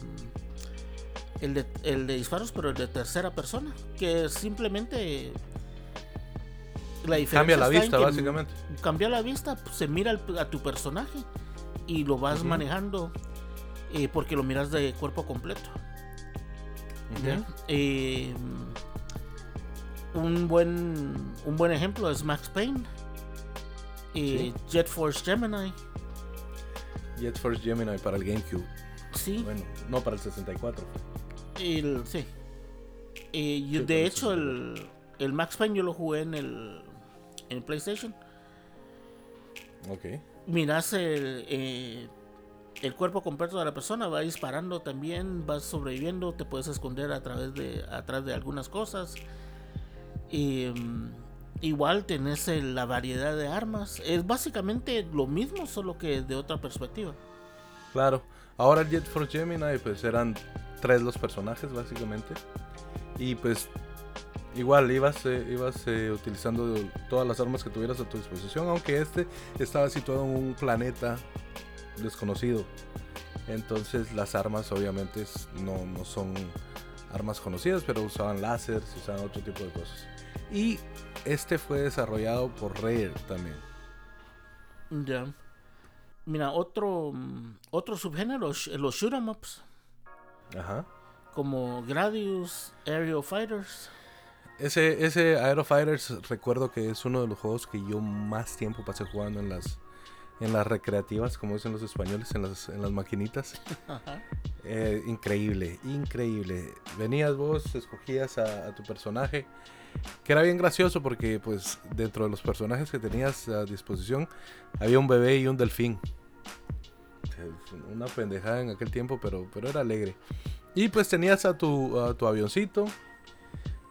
el, de, el de disparos, pero el de tercera persona, que simplemente la cambia la vista, básicamente. Cambia la vista, pues, se mira a tu personaje y lo vas manejando eh, porque lo miras de cuerpo completo. Eh, un buen un buen ejemplo es Max Payne eh, Jet Force Gemini. Jet Force Gemini para el GameCube. Sí. Bueno, no para el 64. El, sí. Eh, de hecho, el, el, Max Payne yo lo jugué en el, en PlayStation. Ok. Miras el, eh, el cuerpo completo de la persona, va disparando también, vas sobreviviendo, te puedes esconder a través de, atrás de algunas cosas. Mm, igual tenés la variedad de armas. Es básicamente lo mismo, solo que de otra perspectiva. Claro. Ahora Jet Force Gemini, pues eran tres los personajes, básicamente. Y pues igual ibas, eh, ibas eh, utilizando todas las armas que tuvieras a tu disposición, aunque este estaba situado en un planeta desconocido. Entonces las armas obviamente no, no son armas conocidas, pero usaban láseres, usaban otro tipo de cosas. Y este fue desarrollado por Rare también. Ya. Mira, otro otro subgénero, los shoot 'em ups. Ajá. Como Gradius, Aerial Fighters. Ese, ese Aero Fighters recuerdo que es uno de los juegos que yo más tiempo pasé jugando en las en las recreativas, como dicen los españoles, en las, en las maquinitas. Eh, increíble, increíble. Venías vos, escogías a, tu personaje, que era bien gracioso porque pues dentro de los personajes que tenías a disposición había un bebé y un delfín. Una pendejada en aquel tiempo, pero, pero era alegre. Y pues tenías a tu, a tu avioncito,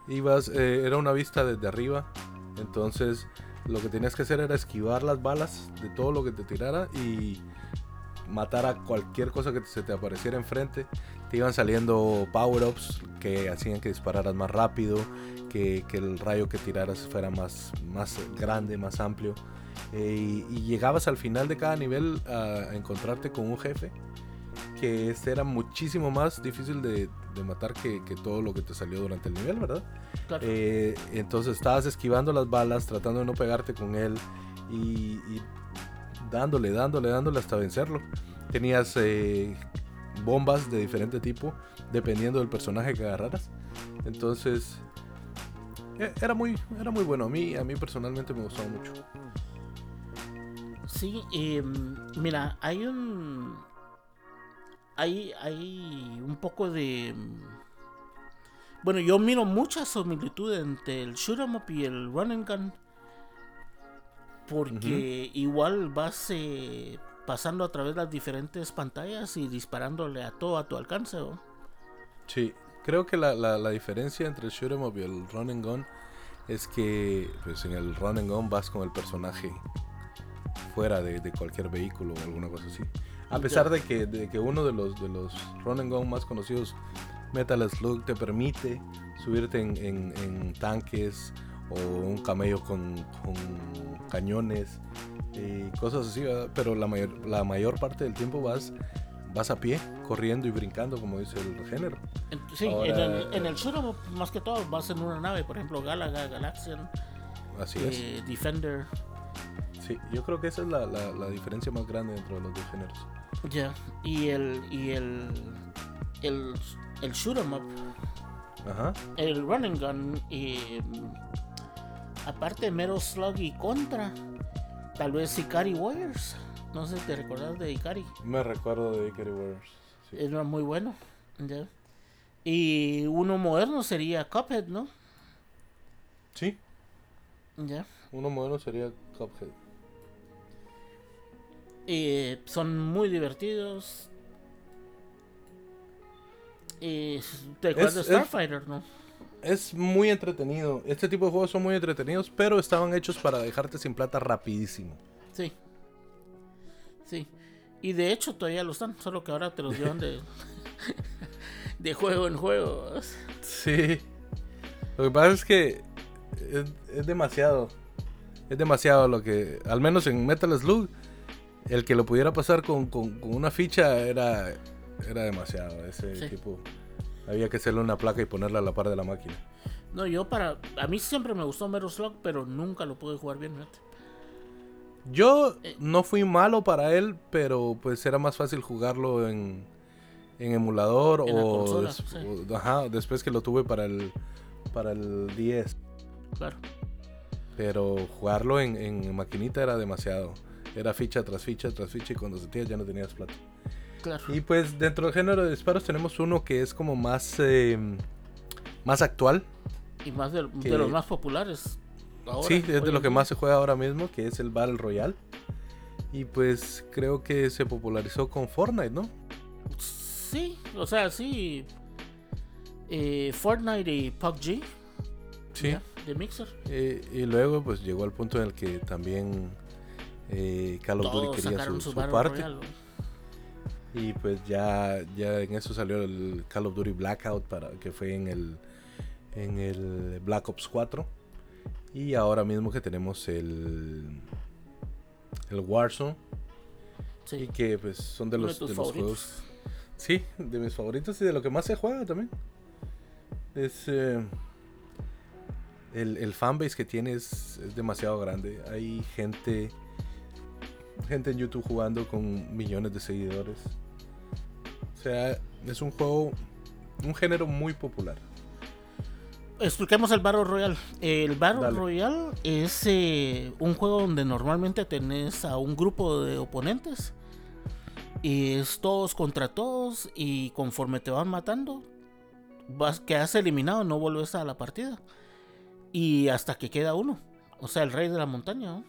ibas, eh, era una vista desde arriba, entonces lo que tenías que hacer era esquivar las balas de todo lo que te tirara y matar a cualquier cosa que se te apareciera enfrente. Te iban saliendo power-ups que hacían que dispararas más rápido, que, el rayo que tiraras fuera más, más grande, más amplio. Eh, y, llegabas al final de cada nivel a encontrarte con un jefe que este era muchísimo más difícil de, matar que, todo lo que te salió durante el nivel, ¿verdad? Eh, entonces estabas esquivando las balas, tratando de no pegarte con él y, dándole, dándole, dándole hasta vencerlo. Tenías eh, bombas de diferente tipo, dependiendo del personaje que agarraras. Entonces, e, era muy, era muy bueno. A mí, a mí personalmente me gustó mucho. Sí, em, mira, hay un hay, hay un poco de... Bueno, yo miro mucha similitud entre el shoot 'em up y el run and gun. Porque igual vas eh, pasando a través de las diferentes pantallas y disparándole a todo a tu alcance. Sí, creo que la, la, diferencia entre el shoot 'em up y el run and gun es que pues en el run and gun vas con el personaje fuera de, de cualquier vehículo o alguna cosa así. A pesar de que, de que uno de los, de los run and gun más conocidos, Metal Slug, te permite subirte en, en- en tanques o un camello con, con cañones y cosas así, ¿verdad? pero la mayor, la mayor parte del tiempo vas, vas a pie, corriendo y brincando, como dice el género. Sí, Ahora- en el, en el up, más que todo vas en una nave, por ejemplo, Galaga, Galaxian, Así es. eh, Defender. Sí, yo creo que esa es la, la- la diferencia más grande dentro de los dos géneros. Ya. Y el. Y el. El, el shoot 'em up, Ajá. el running gun, y. aparte de Metal Slug y Contra, tal vez Ikari Warriors. No sé si te recordás de Ikari. Me recuerdo de Ikari Warriors. Sí. Era muy bueno. Ya. Y uno moderno sería Cuphead, ¿no? Sí, Ya. uno moderno sería Cuphead. Y son muy divertidos. Y te acuerdas de es- Starfighter, ¿no? Es muy entretenido. Este tipo de juegos son muy entretenidos, pero estaban hechos para dejarte sin plata rapidísimo. Sí. Sí. Y de hecho todavía lo están, solo que ahora te los llevan de, de juego en juego. Sí. Lo que pasa es que es, es demasiado. Es demasiado lo que. Al menos en Metal Slug, el que lo pudiera pasar con, con- con una ficha era, era demasiado. Ese Sí. tipo. Había que hacerle una placa y ponerla a la par de la máquina. No, yo para... A mí siempre me gustó Metal Slug, pero nunca lo pude jugar bien, fíjate. Yo Eh. no fui malo para él, pero pues era más fácil jugarlo en, en emulador En o, consola, des- sí. o- ajá, después que lo tuve para el para el 10. Claro. Pero jugarlo en, en maquinita era demasiado. Era ficha tras ficha tras ficha y cuando sentías ya no tenías plata. Claro. Y pues dentro del género de disparos tenemos uno que es como más eh, más actual. Y más de, que- de los más populares. ahora, sí, es de lo que más se juega ahora mismo, que es el Battle Royale. Y pues creo que se popularizó con Fortnite, ¿no? Sí, o sea, sí. Eh, Fortnite y PUBG. Sí. ya, de Mixer. Eh, y luego pues llegó al punto en el que también eh, Call of Duty quería su, su parte. Y pues ya, ya en eso salió el Call of Duty Blackout para que fue en el en el Black Ops 4. Y ahora mismo que tenemos el el Warzone. Y Sí. que pues son de los, tus de los juegos. Sí de mis favoritos y de lo que más se juega también. Es eh, el, el fanbase que tiene es, es demasiado grande. Hay gente gente en YouTube jugando con millones de seguidores sea es un juego un género muy popular Expliquemos el Battle Royale. El Battle Dale. Royale es eh, un juego donde normalmente tenés a un grupo de oponentes. Y es todos contra todos. Y conforme te van matando, vas, quedas eliminado, no vuelves a la partida. Y hasta que queda uno. O sea, el rey de la montaña. ¿no?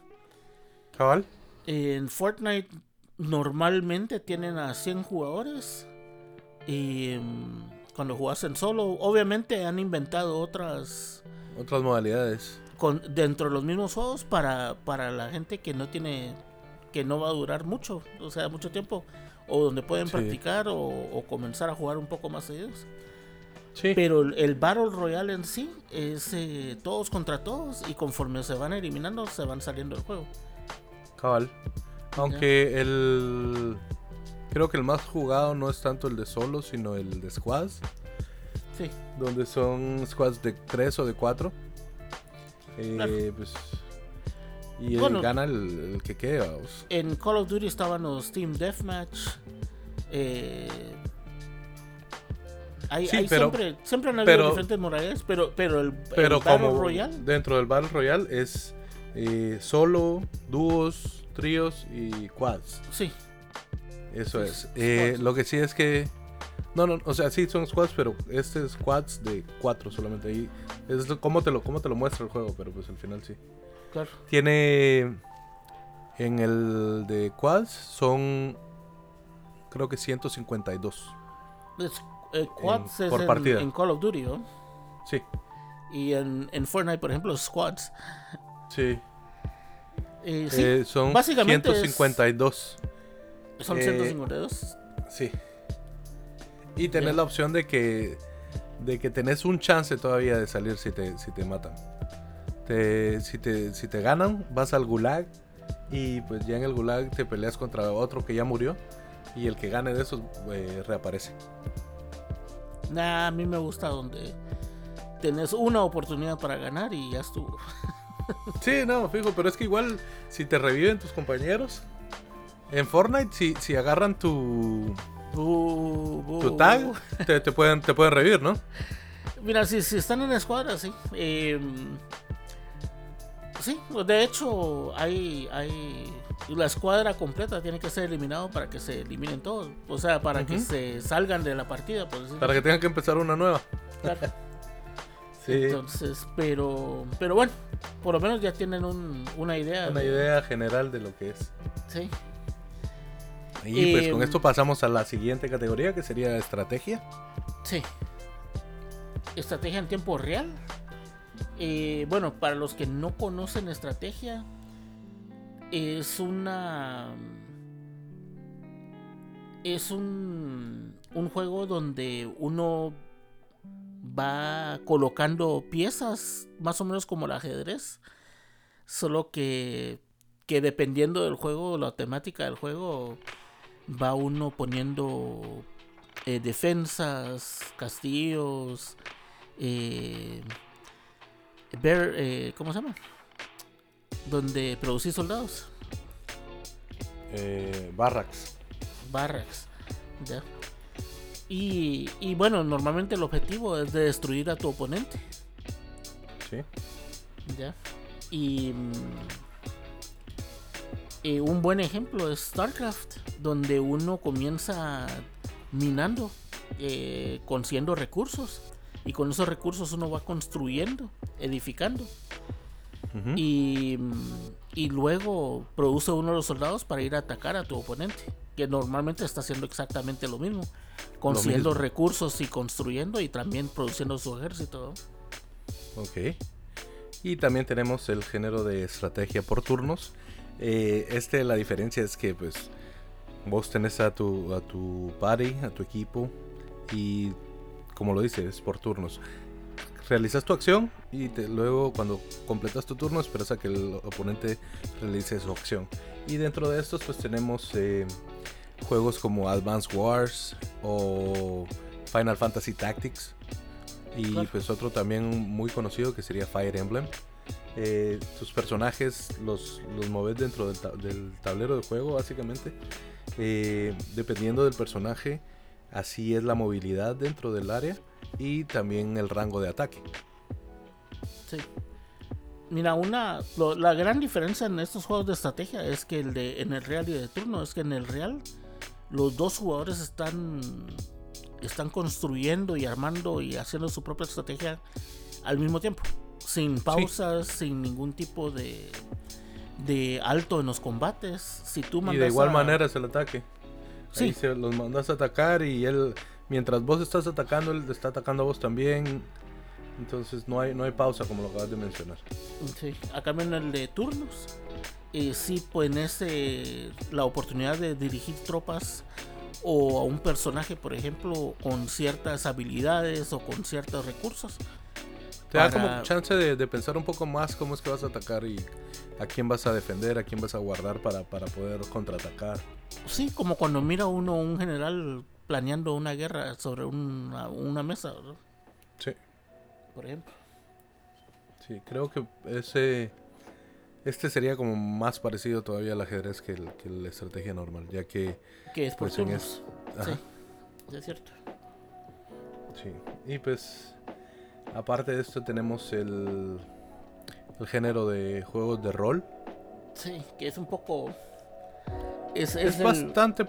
cabal En Fortnite normalmente tienen a 100 jugadores. Y mm, cuando jugas en solo, obviamente han inventado otras otras modalidades con, dentro de los mismos juegos para, para la gente que no tiene, que no va a durar mucho, o sea, mucho tiempo. O donde pueden Sí. practicar o, o comenzar a jugar un poco más seguidos. sí Pero el, el Battle Royale en sí es eh, todos contra todos y conforme se van eliminando se van saliendo del juego. Cabal. Aunque el. Creo que el más jugado no es tanto el de solo, sino el de squads. Sí, Donde son squads de 3 o de 4. Claro. pues, y el- Bueno. gana el, el que quede. vamos. en Call of Duty estaban los Team Deathmatch. Eh, hay, Sí, hay pero- siempre, siempre han habido pero- diferentes modalidades, pero, pero el, Pero el Battle como Royale dentro del Battle Royale es eh, solo, dúos, tríos y quads. Sí, Eso es. Eh, lo que sí es que. No, no, o sea, sí son squads, pero este es squads de 4 solamente. Ahí es cómo te, lo, cómo te lo muestra el juego, pero pues al final sí. claro. Tiene. En el de quads son. Creo que 152. Es- eh, quads En- es por en, partida. en Call of Duty, ¿no? Sí. Y en, en Fortnite, por ejemplo, squads. Sí. Eh, sí, Eh, son básicamente es- 152. Son eh, 152. Sí. Y tenés la opción de que de que tenés un chance todavía de salir si te, si te matan. Te- si, te, si te ganan, vas al gulag y pues ya en el gulag te peleas contra otro que ya murió y el que gane de esos eh, reaparece. Nah, a mí me gusta donde tenés una oportunidad para ganar y ya estuvo. Sí, no, fijo, pero es que igual si te reviven tus compañeros en Fortnite, si, si agarran tu, Bu, bu, tu tag, bu. te, te pueden, te pueden revivir, ¿no? Mira, si, si están en escuadra, sí. Eh, sí, de hecho, hay, hay. La escuadra completa tiene que ser eliminado para que se eliminen todos. O sea, para que se salgan de la partida, por decirlo Para que tengan que empezar una nueva. Claro. Sí. Entonces, pero, pero bueno, por lo menos ya tienen un- una idea. Una de- idea general de lo que es. Sí. Y pues Eh, con esto pasamos a la siguiente categoría que sería estrategia. Sí. Estrategia en tiempo real. Eh, bueno, para los que no conocen estrategia, es una. Es un, un juego donde uno va colocando piezas, más o menos como el ajedrez. Solo que, que dependiendo del juego, la temática del juego, va uno poniendo eh, defensas, castillos, eh, bear- eh, ¿cómo se llama? Donde producir soldados, Eh, Barracks. barracks, ¿ya? Y, y bueno, normalmente el objetivo es de destruir a tu oponente, Sí. ¿ya? Y, mm, eh, un buen ejemplo es StarCraft, donde uno comienza minando, eh, consiguiendo recursos. Y con esos recursos uno va construyendo, edificando. Y, mm, y luego produce uno de los soldados para ir a atacar a tu oponente. Que normalmente está haciendo exactamente lo mismo. Consiguiendo mismo. recursos y construyendo y también produciendo su ejército. Ok. Y también tenemos el género de estrategia por turnos. Eh, este, la diferencia es que pues vos tenés a tu, a tu party, a tu equipo y como lo dice, es por turnos. Realizas tu acción y te- luego cuando completas tu turno esperas a que el oponente realice su acción. Y dentro de estos pues tenemos eh, juegos como Advance Wars o Final Fantasy Tactics. Y Claro. pues otro también muy conocido que sería Fire Emblem. Eh, tus personajes los, los moves dentro del, ta- del tablero de juego básicamente. Eh, dependiendo del personaje, así es la movilidad dentro del área y también el rango de ataque. Sí. Mira, una la gran diferencia en estos juegos de estrategia es que el de en el real y de turno es que en el real los dos jugadores están están construyendo y armando y haciendo su propia estrategia al mismo tiempo, sin pausas, sin ningún tipo de de alto en los combates. Si tú Y de mandas igual a- manera es el ataque. Sí. Ahí se los mandas a atacar y él, mientras vos estás atacando, él te está atacando a vos también. Entonces no hay, no hay pausa como lo acabas de mencionar. Sí, acá en el de turnos, eh, sí pues eh, la oportunidad de dirigir tropas o a un personaje, por ejemplo, con ciertas habilidades o con ciertos recursos. Te da como chance de, de pensar un poco más cómo es que vas a atacar y a quién vas a defender, a quién vas a guardar para, para poder contraatacar. Sí, como cuando mira uno un general planeando una guerra sobre una, una mesa. Sí, por ejemplo. sí, creo que ese este sería como más parecido todavía al ajedrez que, el- que la estrategia normal, ya que Que es por pues es- Sí, es cierto. sí. Y pues aparte de esto tenemos el el género de juegos de rol. Sí, que es un poco... Es, Es, es el- bastante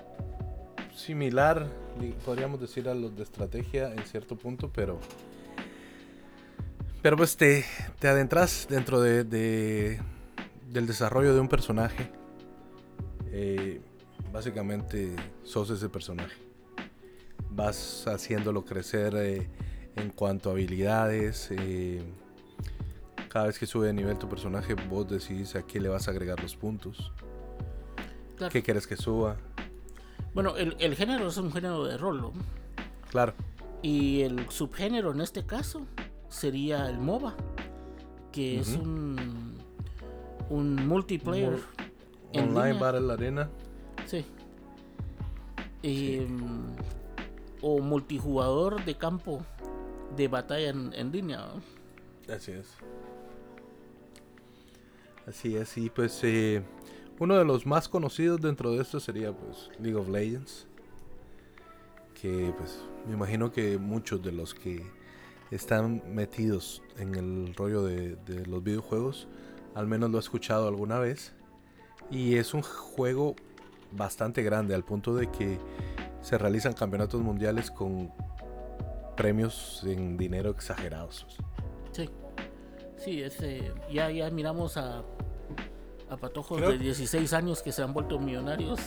similar, podríamos decir, a los de estrategia en cierto punto, pero. Pero pues te, te adentras dentro de, de- del desarrollo de un personaje. Eh, básicamente sos ese personaje. Vas haciéndolo crecer eh, en cuanto a habilidades, eh, Cada vez que sube de nivel tu personaje, vos decidís a qué le vas a agregar los puntos. Claro. ¿Qué quieres que suba? Bueno, el, el género es un género de rol, ¿no? Claro. Y el subgénero en este caso sería el MOBA, que es un, un multiplayer. En Online línea. Battle Arena. Sí. Em, o multijugador de campo de batalla en, en línea. Así es. Así es, y pues eh, uno de los más conocidos dentro de esto sería pues League of Legends. Que pues me imagino que muchos de los que están metidos en el rollo de, de los videojuegos, al menos lo he escuchado alguna vez. Y es un juego bastante grande al punto de que se realizan campeonatos mundiales con premios en dinero exagerados. Sí. Sí, ese, ya, ya miramos a, a patojos Creo- de 16 años que se han vuelto millonarios.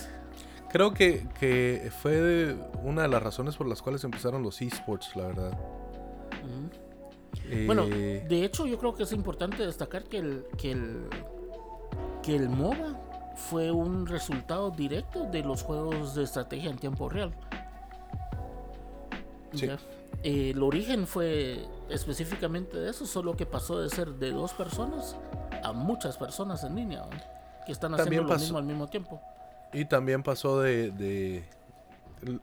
Creo que, que fue de- una de las razones por las cuales empezaron los esports, la verdad. Bueno, Eh, de hecho yo creo que es importante destacar que el, que el, que el MOBA fue un resultado directo de los juegos de estrategia en tiempo real. Sí. Eh, el origen fue específicamente de eso, solo que pasó de ser de dos personas a muchas personas en línea ¿no? que están haciendo lo mismo al mismo tiempo. y también pasó de, de-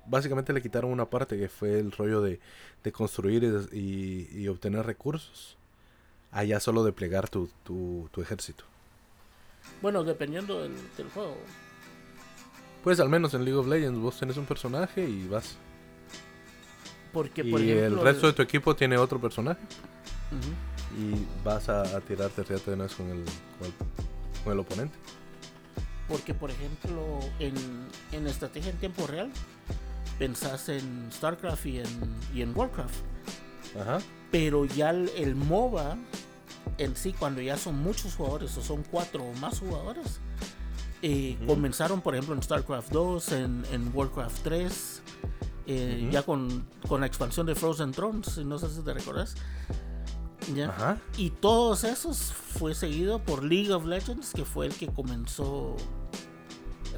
Básicamente le quitaron una parte que fue el rollo de, de construir y, des- y- y obtener recursos. Allá solo de plegar tu, tu, tu ejército. Bueno, dependiendo del, del juego. Pues al menos en League of Legends vos tenés un personaje y vas. Porque, y ejemplo, el resto de tu equipo tiene otro personaje. Y vas a, a tirarte de una vez con el, con el, con el oponente. Porque, por ejemplo, en, en estrategia en tiempo real, pensás en StarCraft y en, y en Warcraft. Ajá. Pero ya el, el MOBA en sí, cuando ya son muchos jugadores o son cuatro o más jugadores, eh, comenzaron, por ejemplo, en StarCraft 2, en, en Warcraft 3, eh, ya con, con la expansión de Frozen Thrones, no sé si te recordás. ¿ya? Ajá. Y todos esos fue seguido por League of Legends, que fue el que comenzó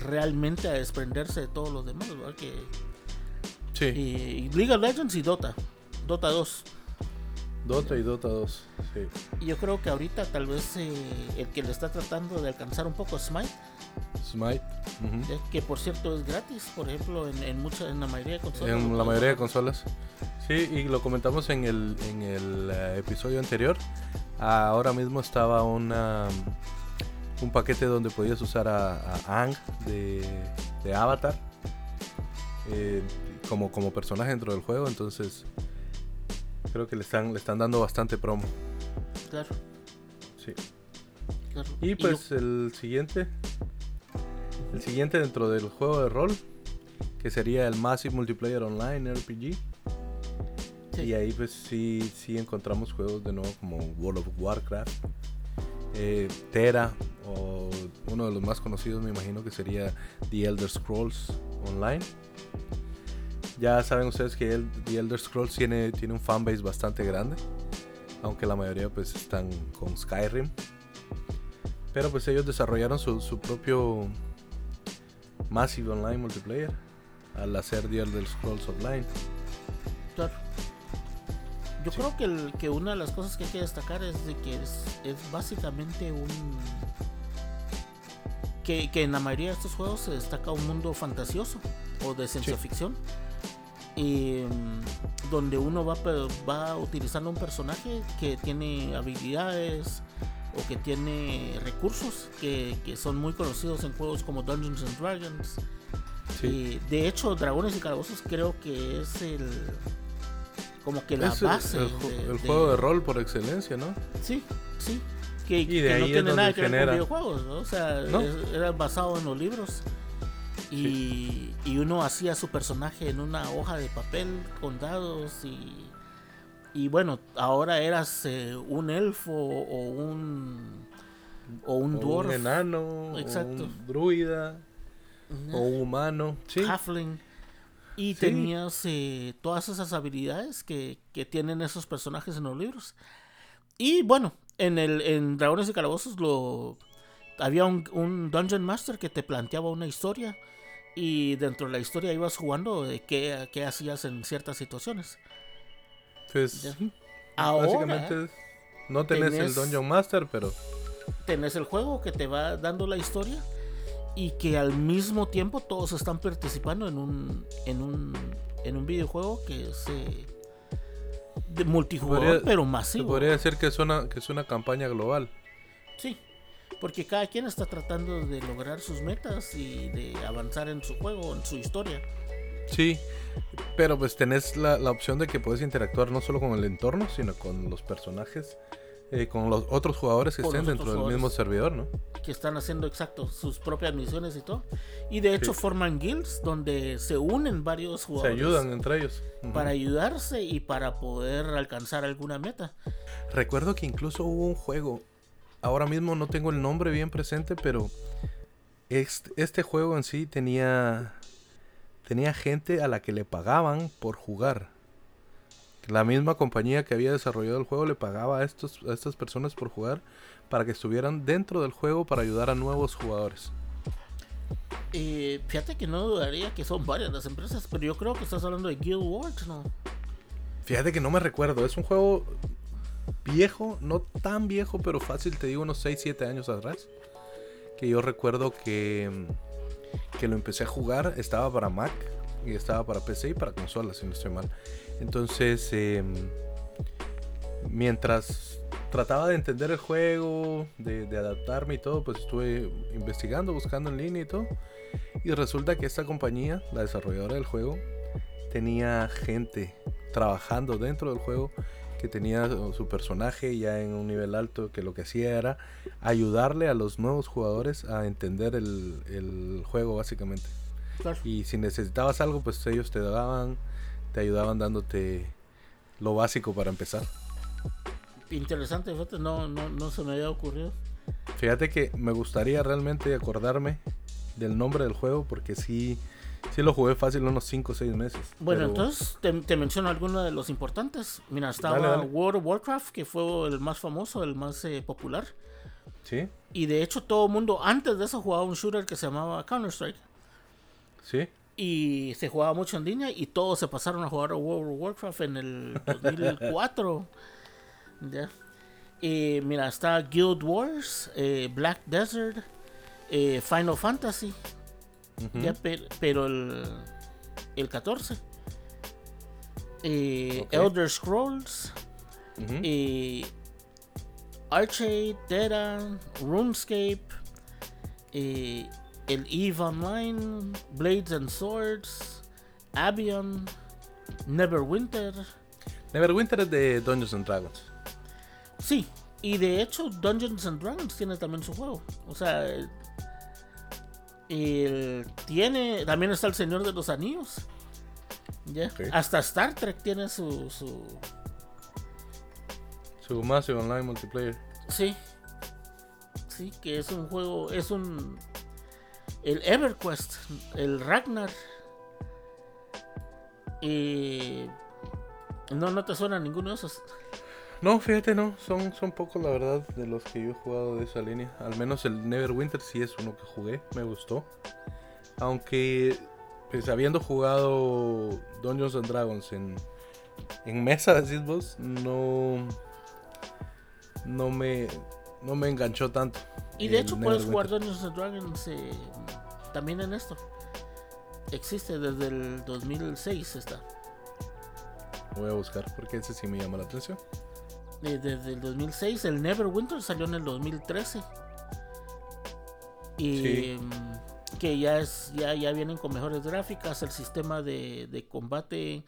realmente a desprenderse de todos los demás, ¿verdad? Que, Sí. y League of Legends y Dota, Dota 2. Dota y Dota 2. Sí. Y Yo creo que ahorita tal vez eh, el que le está tratando de alcanzar un poco Smite, Smite. que por cierto es gratis, por ejemplo, en, en, mucha- en la mayoría de consolas. En la mayoría de consolas. Sí, y lo comentamos en el, en el eh, episodio anterior. Ahora mismo estaba una, un paquete donde podías usar a, a Aang de, de Avatar eh, como, como personaje dentro del juego. Entonces, creo que le están, le están dando bastante promo. Claro, Sí. claro. Y pues el siguiente. El siguiente dentro del juego de rol. Que sería el Massive Multiplayer Online RPG. sí. Y ahí pues sí, sí encontramos juegos de nuevo como World of Warcraft. eh, Tera. O uno de los más conocidos me imagino que sería The Elder Scrolls Online. Ya saben ustedes que el, The Elder Scrolls tiene, tiene un fanbase bastante grande. Aunque la mayoría pues están con Skyrim. Pero pues ellos desarrollaron su, su propio Massive Online Multiplayer. Al hacer The Elder Scrolls Online. Claro. Yo Sí. creo que, el- que una de las cosas que hay que destacar es de que es, es básicamente un... Que, que en la mayoría de estos juegos se destaca un mundo fantasioso o de ciencia Sí. ficción. Y, mm, donde uno va, va utilizando un personaje que tiene habilidades o que tiene recursos que, que son muy conocidos en juegos como Dungeons and Dragons. Sí. Y, de hecho, Dragones y Calabozos creo que es el. Como que la Es base. el, de- juego de rol por excelencia, ¿no? Sí, sí. Que, Y de que ahí no tiene nada que ver con videojuegos, ¿no? O sea, No. es- era basado en los libros. Y, y uno hacía su personaje en una hoja de papel con dados y. Y bueno, ahora eras eh, un elfo o un. O un O dwarf. un enano, Exacto. o un druida, o un humano. Sí, Halfling. Y Sí. tenías eh, todas esas habilidades que, que tienen esos personajes en los libros. Y bueno, En el en Dragones y Calabozos lo había un, un Dungeon Master que te planteaba una historia y dentro de la historia ibas jugando de qué, qué hacías en ciertas situaciones. Pues, Ya. básicamente Ahora no tenés, tenés- el Dungeon Master, pero tenés el juego que te va dando la historia y que al mismo tiempo todos están participando en un en un en un videojuego que es eh, de multijugador Podría- pero se masivo. podría decir que es una, que es una campaña global. Sí, porque cada quien está tratando de lograr sus metas y de avanzar en su juego, en su historia. Sí, pero pues tenés la, la opción de que puedes interactuar no solo con el entorno, sino con los personajes, eh, con los otros jugadores que Con estén dentro del mismo servidor, ¿no? que están haciendo exacto sus propias misiones y todo. Y de hecho Sí. forman guilds donde se unen varios Se jugadores ayudan entre ellos. Para ayudarse y para poder alcanzar alguna meta. Recuerdo que incluso hubo un juego, ahora mismo no tengo el nombre bien presente, pero este, este juego en sí tenía, tenía gente a la que le pagaban por jugar. La misma compañía que había desarrollado el juego le pagaba a, estos, a estas personas por jugar para que estuvieran dentro del juego para ayudar a nuevos jugadores. Eh, fíjate que no dudaría que son varias las empresas, pero yo creo que estás hablando de Guild Wars, ¿no? Fíjate que no me recuerdo, es un juego viejo, no tan viejo, pero fácil, te digo unos 6, 7 años atrás. Que yo recuerdo que, mm, que lo empecé a jugar, estaba para Mac y estaba para PC y para consolas, si no estoy mal. Entonces, em, mientras trataba de entender el juego, de, de adaptarme y todo, pues estuve investigando, buscando en línea y todo. Y resulta que esta compañía, la desarrolladora del juego, tenía gente trabajando dentro del juego que tenía su personaje ya en un nivel alto que lo que hacía era ayudarle a los nuevos jugadores a entender el, el juego básicamente Claro. y si necesitabas algo pues ellos te daban te ayudaban dándote lo básico para empezar Interesante, fíjate, no, no, no se me había ocurrido. fíjate que me gustaría realmente acordarme del nombre del juego porque sí sí lo jugué fácil unos 5 o 6 meses Bueno, pero- entonces te, te menciono algunos de los importantes. Mira, estaba Dale, dale. World of Warcraft, que fue el más famoso, el más eh, popular. sí Y de hecho todo el mundo antes de eso jugaba un shooter que se llamaba Counter-Strike. sí Y se jugaba mucho en línea y todos se pasaron a jugar a World of Warcraft en el 2004. ya. Y mira, está Guild Wars, eh, Black Desert, eh, Final Fantasy, Ya, pero el, el 14. Eh. Elder Scrolls, eh, Arcade, Data, RuneScape, eh, el EVE Online, Blades and Swords, Avion, Neverwinter. Neverwinter es de Dungeons and Dragons Sí, y de hecho Dungeons and Dragons tiene también su juego. O sea, el- tiene, también está el Señor de los Anillos. Ya. Hasta Star Trek tiene su, su, Su Massive Online Multiplayer. Sí. Sí, que es un juego, es un... El EverQuest, el Ragnar. Y... No, no te suena ninguno de esos. No, fíjate, no. Son, son pocos, la verdad, de los que yo he jugado de esa línea. Al menos el Neverwinter sí es uno que jugué. Me gustó. Aunque, pues habiendo jugado Dungeons and Dragons en, en mesa, decís vos, no. No me. No me enganchó tanto. Y de hecho puedes jugar. Dungeons and Dragons eh, también en esto. Existe desde el 2006 está. Voy a buscar porque ese sí me llama la atención. Eh, desde el 2006, el Neverwinter salió en el 2013. Y Sí. mm, que ya es ya, ya vienen con mejores gráficas, el sistema de, de combate,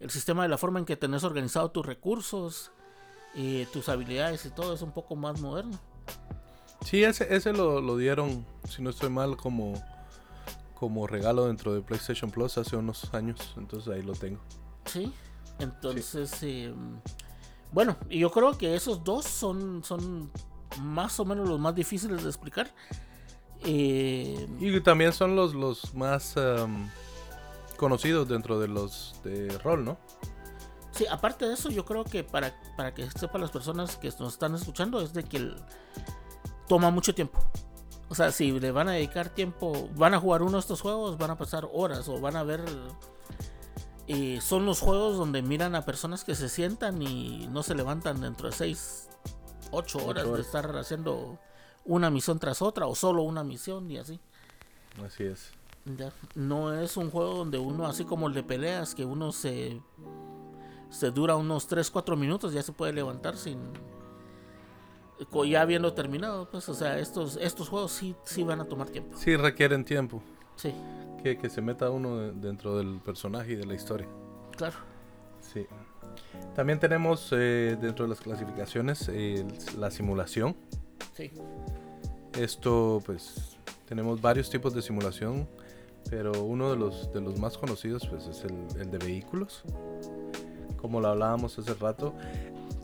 el sistema de la forma en que tenés organizado tus recursos, eh, tus habilidades y todo es un poco más moderno. Sí, ese, ese lo, lo dieron, si no estoy mal, como, como regalo dentro de PlayStation Plus hace unos años. Entonces ahí lo tengo. Sí, entonces, eh, bueno, y yo creo que esos dos son, son más o menos los más difíciles de explicar. Eh, Y también son los, los más am, conocidos dentro de los de rol, ¿no? Sí, aparte de eso, yo creo que para, para que sepan las personas que nos están escuchando es de que el- toma mucho tiempo. O sea, si le van a dedicar tiempo, van a jugar uno de estos juegos, van a pasar horas o van a ver... Y son los juegos donde miran a personas que se sientan y no se levantan dentro de 6, 8 horas de estar haciendo una misión tras otra o solo una misión y así. Así es. Ya, No es un juego donde uno, así como el de peleas, que uno se, se dura unos 3-4 minutos, ya se puede levantar sin. Ya habiendo terminado, pues, o sea, estos, estos juegos sí, sí van a tomar tiempo. Sí, requieren tiempo. Sí, Que, que se meta uno de- dentro del personaje y de la historia. claro. Sí. También tenemos eh, dentro de las clasificaciones eh, la simulación. Sí, Esto, pues, tenemos varios tipos de simulación, pero uno de los, de los más conocidos, pues, es el, el de vehículos. Como lo hablábamos hace rato.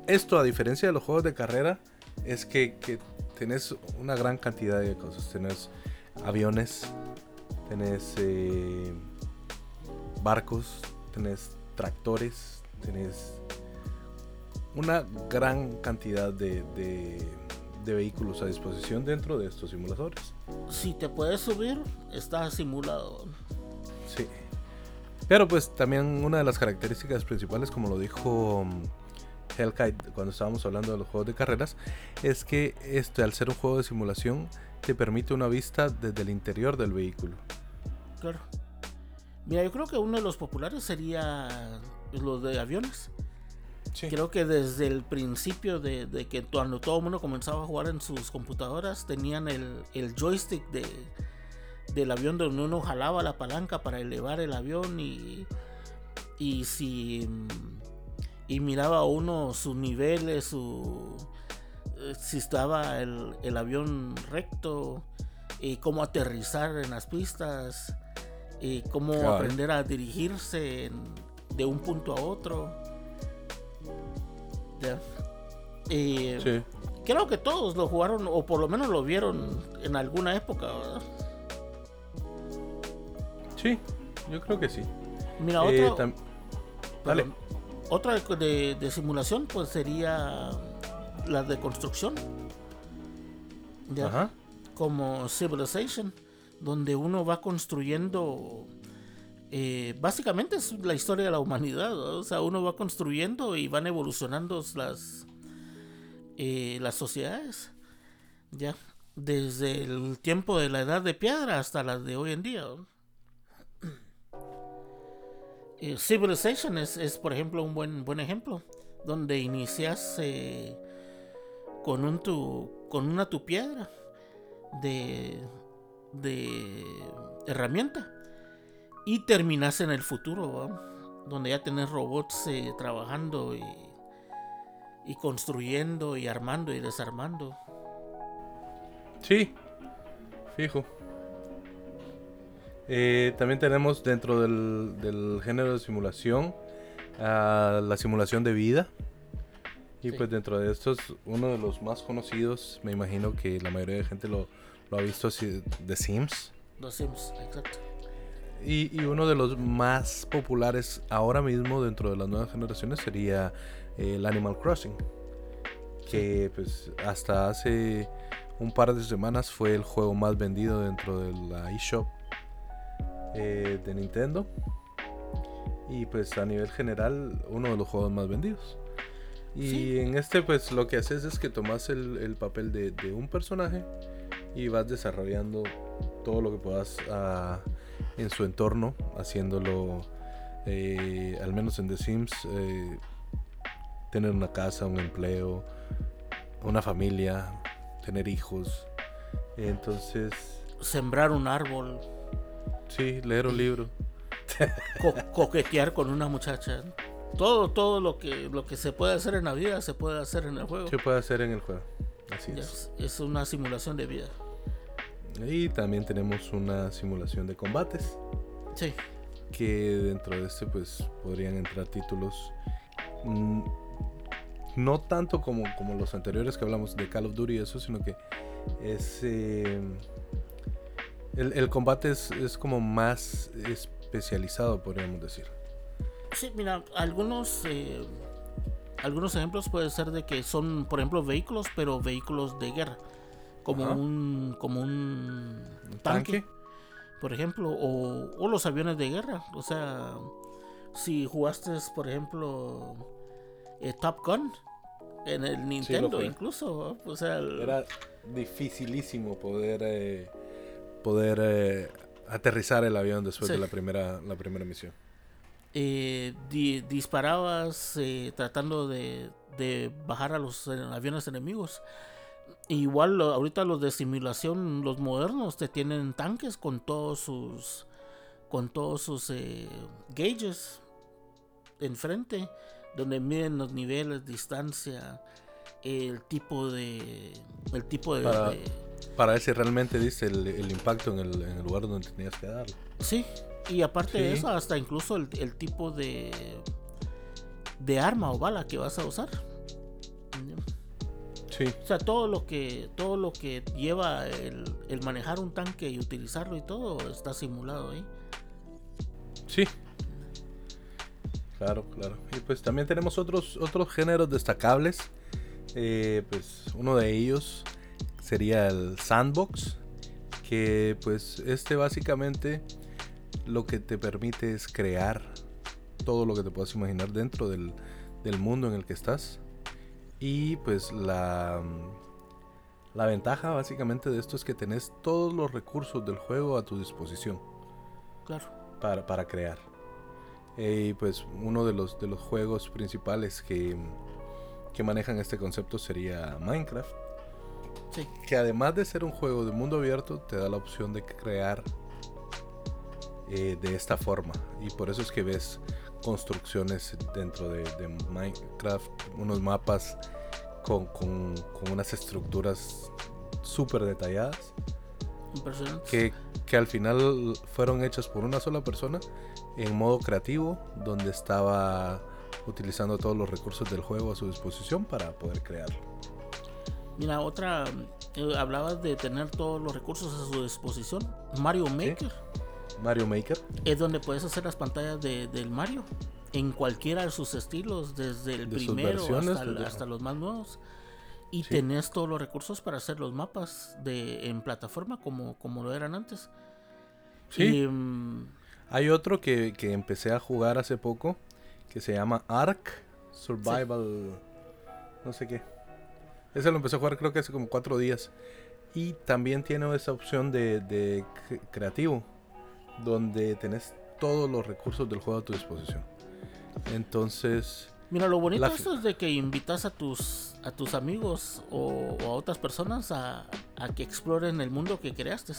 Esto, a diferencia de los juegos de carrera, es que, que tenés una gran cantidad de cosas. Tenés aviones, tenés eh, barcos, tenés tractores, tenés una gran cantidad de, de- de vehículos a disposición dentro de estos simuladores. si te puedes subir, está simulado. Sí. Pero pues también una de las características principales, como lo dijo um, Hellkite cuando estábamos hablando de los juegos de carreras, es que este al ser un juego de simulación te permite una vista desde el interior del vehículo. Claro. Mira, yo creo que uno de los populares sería los de aviones. Sí. Creo que desde el principio de, de que cuando todo el mundo comenzaba a jugar en sus computadoras, tenían el, el joystick de, del avión donde uno jalaba la palanca para elevar el avión y, y si y miraba uno sus niveles, su eh, si estaba el, el avión recto, y cómo aterrizar en las pistas, y cómo aprender a dirigirse en- de un punto a otro. Sí. creo que todos lo jugaron o por lo menos lo vieron en alguna época. ¿verdad? Sí, yo creo que sí. Mira, Eh, otro, tam- Dale. perdón, otra de, simulación pues sería la de construcción. Ajá. como Civilization, donde uno va construyendo. eh, básicamente es la historia de la humanidad, o sea, uno va construyendo y van evolucionando las, eh, las sociedades, ya, desde el tiempo de la edad de piedra hasta las de hoy en día. ¿no? Eh, Civilization es, es, por ejemplo, un buen, buen ejemplo, donde inicias con, un tu, con una tu piedra de, de herramienta y terminas en el futuro, ¿va? donde ya tenés robots eh, trabajando y, y construyendo y armando y desarmando. Sí, fijo. Eh, también tenemos dentro del, del género de simulación ah, la simulación de vida. Y Sí. pues dentro de estos, uno de los más conocidos, me imagino que la mayoría de gente lo, lo ha visto así, The Sims. Los Sims, exacto. Y, y uno de los más populares ahora mismo dentro de las nuevas generaciones sería eh, el Animal Crossing. Que pues hasta hace un par de semanas fue el juego más vendido dentro de la eShop eh, de Nintendo. Y pues a nivel general uno de los juegos más vendidos. Y Sí. en este pues lo que haces es que tomas el, el papel de, de un personaje y vas desarrollando todo lo que puedas ah, en su entorno, haciéndolo, eh, al menos en The Sims, eh, tener una casa, un empleo, una familia, tener hijos. Entonces, Sembrar un árbol, sí, leer un libro. co- coquetear con una muchacha. Todo, todo lo que, lo que se puede hacer en la vida se puede hacer en el juego. ¿Qué puede hacer en el juego? Así es. es, una simulación de vida. Y también tenemos una simulación de combates. Sí, que dentro de este pues podrían entrar títulos mm, no tanto como, como los anteriores que hablamos de Call of Duty y eso, sino que es eh, el, el combate es, es como más especializado, podríamos decir. Sí, mira, algunos eh, algunos ejemplos puede ser de que son, por ejemplo, vehículos, pero vehículos de guerra, como Ajá. un como un ¿Un tanque, tanque? por ejemplo, o, o los aviones de guerra. O sea, si jugaste, por ejemplo, eh, Top Gun en el Nintendo, incluso, o sea, el- Era dificilísimo poder eh, poder eh, aterrizar el avión después Sí. de la primera la primera misión. Eh, di- disparabas eh, tratando de, de bajar a los eh, aviones enemigos. Igual ahorita los de simulación, los modernos, te tienen tanques con todos sus con todos sus eh, gauges enfrente, donde miden los niveles, distancia, el tipo de el tipo de, Para- de- Para ver si realmente diste el, el impacto en el, en el lugar donde tenías que darlo. sí, y aparte de eso, hasta incluso el, el tipo de de arma o bala que vas a usar. Sí, O sea, todo lo que todo lo que lleva el, el manejar un tanque y utilizarlo y todo está simulado ahí. sí. Claro, claro. Y pues también tenemos otros otros géneros destacables. Eh, pues uno de ellos sería el sandbox, que pues este básicamente lo que te permite es crear todo lo que te puedas imaginar dentro del, del mundo en el que estás. Y pues la, la ventaja básicamente de esto es que tenés todos los recursos del juego a tu disposición Claro. para, para crear. Eh, y pues uno de los, de los juegos principales que, que manejan este concepto sería Minecraft. Sí. Que además de ser un juego de mundo abierto, te da la opción de crear eh, de esta forma. Y por eso es que ves construcciones dentro de, de Minecraft, unos mapas con, con- con unas estructuras súper detalladas que, que al final fueron hechas por una sola persona en modo creativo, donde estaba utilizando todos los recursos del juego a su disposición para poder crearlo. Mira, otra, eh, hablabas de tener todos los recursos a su disposición. Mario Maker Mario Maker, es donde puedes hacer las pantallas de, del Mario. En cualquiera de sus estilos, desde el De primero hasta, pues, hasta los más nuevos. Y Sí. tenés todos los recursos para hacer los mapas de, en plataforma como, como lo eran antes. Sí. Y, mm, hay otro que, que empecé a jugar hace poco que se llama Ark Survival, no sé qué. Ese lo empecé a jugar creo que hace como cuatro días. Y también tiene esa opción de, de cre- creativo, donde tenés todos los recursos del juego a tu disposición. Entonces, Mira, lo bonito La esto es de que invitas a tus, a tus amigos o, o a otras personas a, a que exploren el mundo que creaste.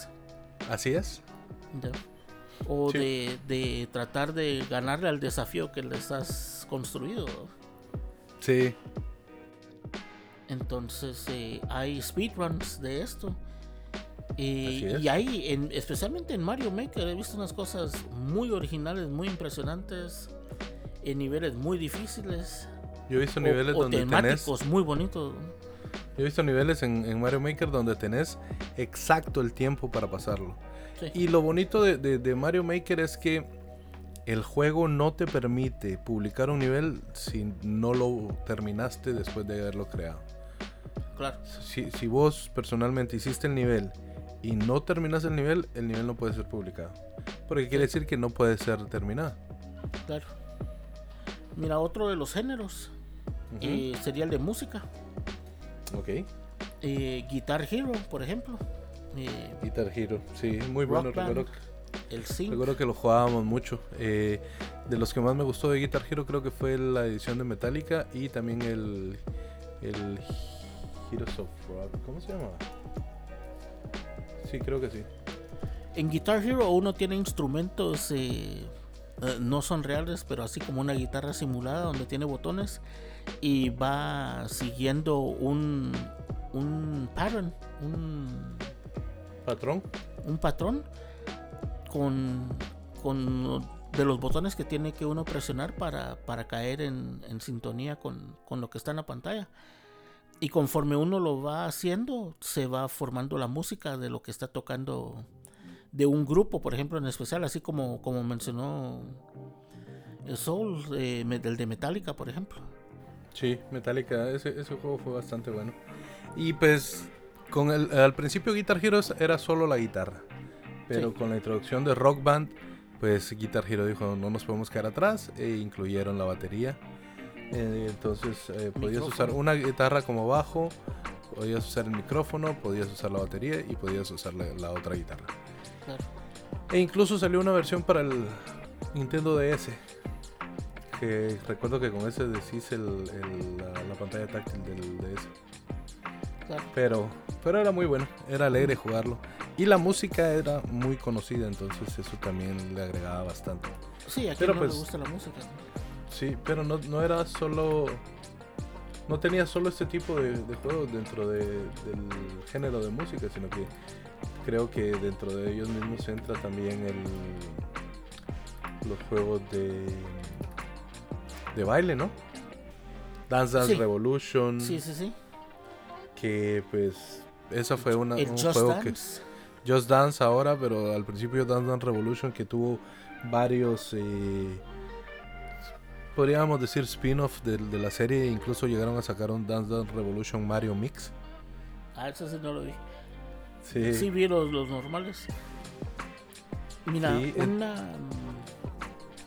así es. O Sí. de, de tratar de ganarle al desafío que les has construido. Sí, Entonces eh, hay speedruns de esto. Y, hay, en, especialmente en Mario Maker, he visto unas cosas muy originales, muy impresionantes, en niveles muy difíciles. yo he visto o- niveles o donde tenés. temáticos muy bonitos. Yo he visto niveles en, en Mario Maker donde tenés exacto el tiempo para pasarlo. Sí. Y lo bonito de, de- de Mario Maker es que el juego no te permite publicar un nivel si no lo terminaste después de haberlo creado. Claro. Si, si vos personalmente hiciste el nivel y no terminas el nivel, el nivel no puede ser publicado. Porque quiere decir que no puede ser terminado. Claro. Mira, otro de los géneros eh, sería el de música. Ok. Eh, Guitar Hero, por ejemplo. Eh, Guitar Hero, sí, muy bueno. Band. Recuerdo, el Sync. recuerdo que lo jugábamos mucho. De los que más me gustó de Guitar Hero creo que fue la edición de Metallica y también el, el Heroes of Rock. ¿Cómo se llama? Sí, creo que sí. En Guitar Hero uno tiene instrumentos, eh, eh, no son reales, pero así como una guitarra simulada donde tiene botones y va siguiendo un, un pattern, un, Patrón. un patrón con, con de los botones que tiene que uno presionar para, para caer en, en sintonía con, con lo que está en la pantalla. Y conforme uno lo va haciendo, se va formando la música de lo que está tocando de un grupo, por ejemplo, en especial, así como, como mencionó Soul, eh, el de Metallica, por ejemplo. Sí, Metallica, ese, ese juego fue bastante bueno. Y pues, con el, al principio Guitar Hero era solo la guitarra. Pero con la introducción de Rock Band, pues Guitar Hero dijo, no nos podemos quedar atrás, e incluyeron la batería. Eh, entonces eh, podías usar una guitarra como bajo, podías usar el micrófono, podías usar la batería y podías usar la, otra guitarra. E incluso salió una versión para el Nintendo DS. Que recuerdo que con ese decís el, la, pantalla táctil del DS. Pero, pero era muy bueno, era alegre jugarlo. Y la música era muy conocida, entonces eso también le agregaba bastante. Sí, a quien no pues, gusta la música. Sí, pero no, no era solo no tenía solo este tipo de, juegos dentro del género de música, sino que creo que dentro de ellos mismos entra también el, los juegos de, de baile, ¿no? Dance Dance Revolution. Sí, sí, sí. Que pues esa fue una, un juego que Just Dance ahora, pero al principio Dance Dance Revolution que tuvo varios eh, podríamos decir spin-off de, la serie. Incluso llegaron a sacar un Dance Dance Revolution Mario Mix. Ah, eso sí no lo vi. Sí. Sí vi los, normales. Mira, una...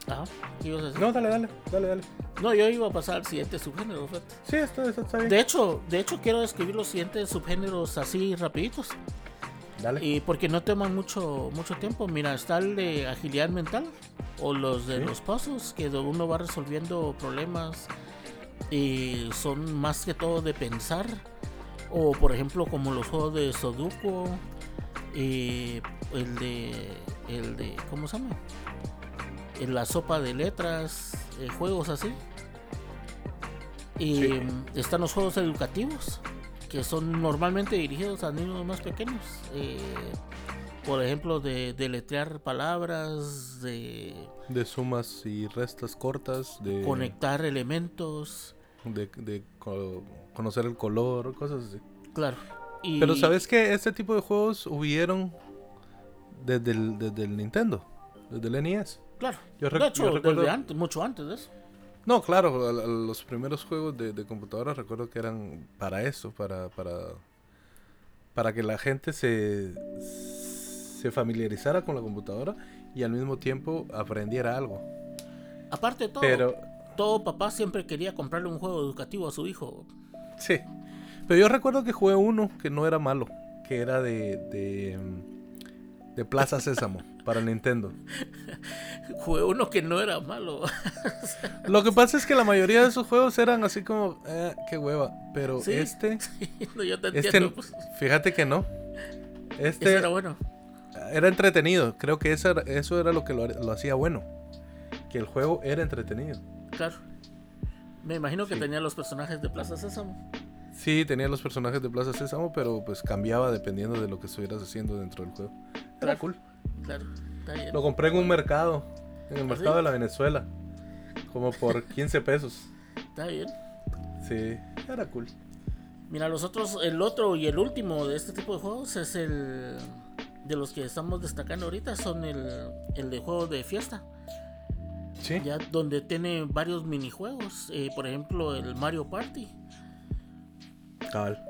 Ajá, ¿qué ibas a decir? No, dale, dale, dale, dale. No, yo iba a pasar al siguiente subgénero, Sí, está, está, bien. De hecho, de hecho quiero describir los siguientes subgéneros así rapiditos. Dale. Y porque no toman mucho, mucho tiempo. Mira, está el de agilidad mental o los de los pasos que uno va resolviendo problemas y son más que todo de pensar. O por ejemplo como los juegos de Sudoku y el de el de cómo se llama en la sopa de letras eh, juegos así. Y están los juegos educativos que son normalmente dirigidos a niños más pequeños eh, por ejemplo, de deletrear palabras, de... De sumas y restas cortas, de... Conectar elementos. De, conocer el color, cosas así. Claro. Pero ¿sabes que Este tipo de juegos hubieron desde el, desde el Nintendo, desde el NES. Claro. Yo de hecho, recuerdo... antes, mucho antes de eso. No, claro, los primeros juegos de, de, computadora recuerdo que eran para eso, para, para, para que la gente se, se familiarizara con la computadora y al mismo tiempo aprendiera algo. Aparte de todo, pero, todo papá siempre quería comprarle un juego educativo a su hijo. Sí, pero yo recuerdo que jugué uno que no era malo, que era de, de, de Plaza Sésamo para Nintendo. Jugué uno que no era malo. Lo que pasa es que la mayoría de esos juegos eran así como, eh, qué hueva, pero este, este fíjate que no. Este era bueno era entretenido. Creo que eso era, eso era lo que lo, hacía bueno. Que el juego era entretenido. Claro. Me imagino que tenía los personajes de Plaza Sésamo. Sí, tenía los personajes de Plaza Sésamo, pero pues cambiaba dependiendo de lo que estuvieras haciendo dentro del juego. Era cool. Claro, Lo compré en un mercado, en el ¿Ah, mercado de la Venezuela, como por 15 pesos. Está bien. Sí, era cool. Mira, los otros, el otro y el último de este tipo de juegos es el de los que estamos destacando ahorita son el, el de juegos de fiesta. Sí. Ya donde tiene varios minijuegos. Eh, por ejemplo, el Mario Party. Cabal.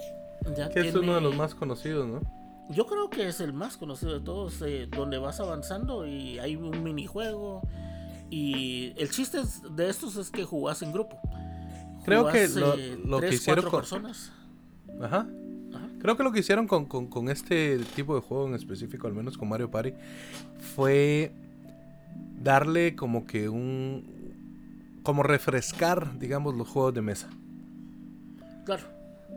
que es uno de los más conocidos, ¿no? Yo creo que es el más conocido de todos. Eh, donde vas avanzando y hay un minijuego. Y el chiste de estos es que jugás en grupo. Creo que lo, eh, lo que hicieron con personas. Ajá. Creo que lo que hicieron con, este tipo de juego en específico, al menos con Mario Party, fue darle como que un. como refrescar, digamos, los juegos de mesa. Claro.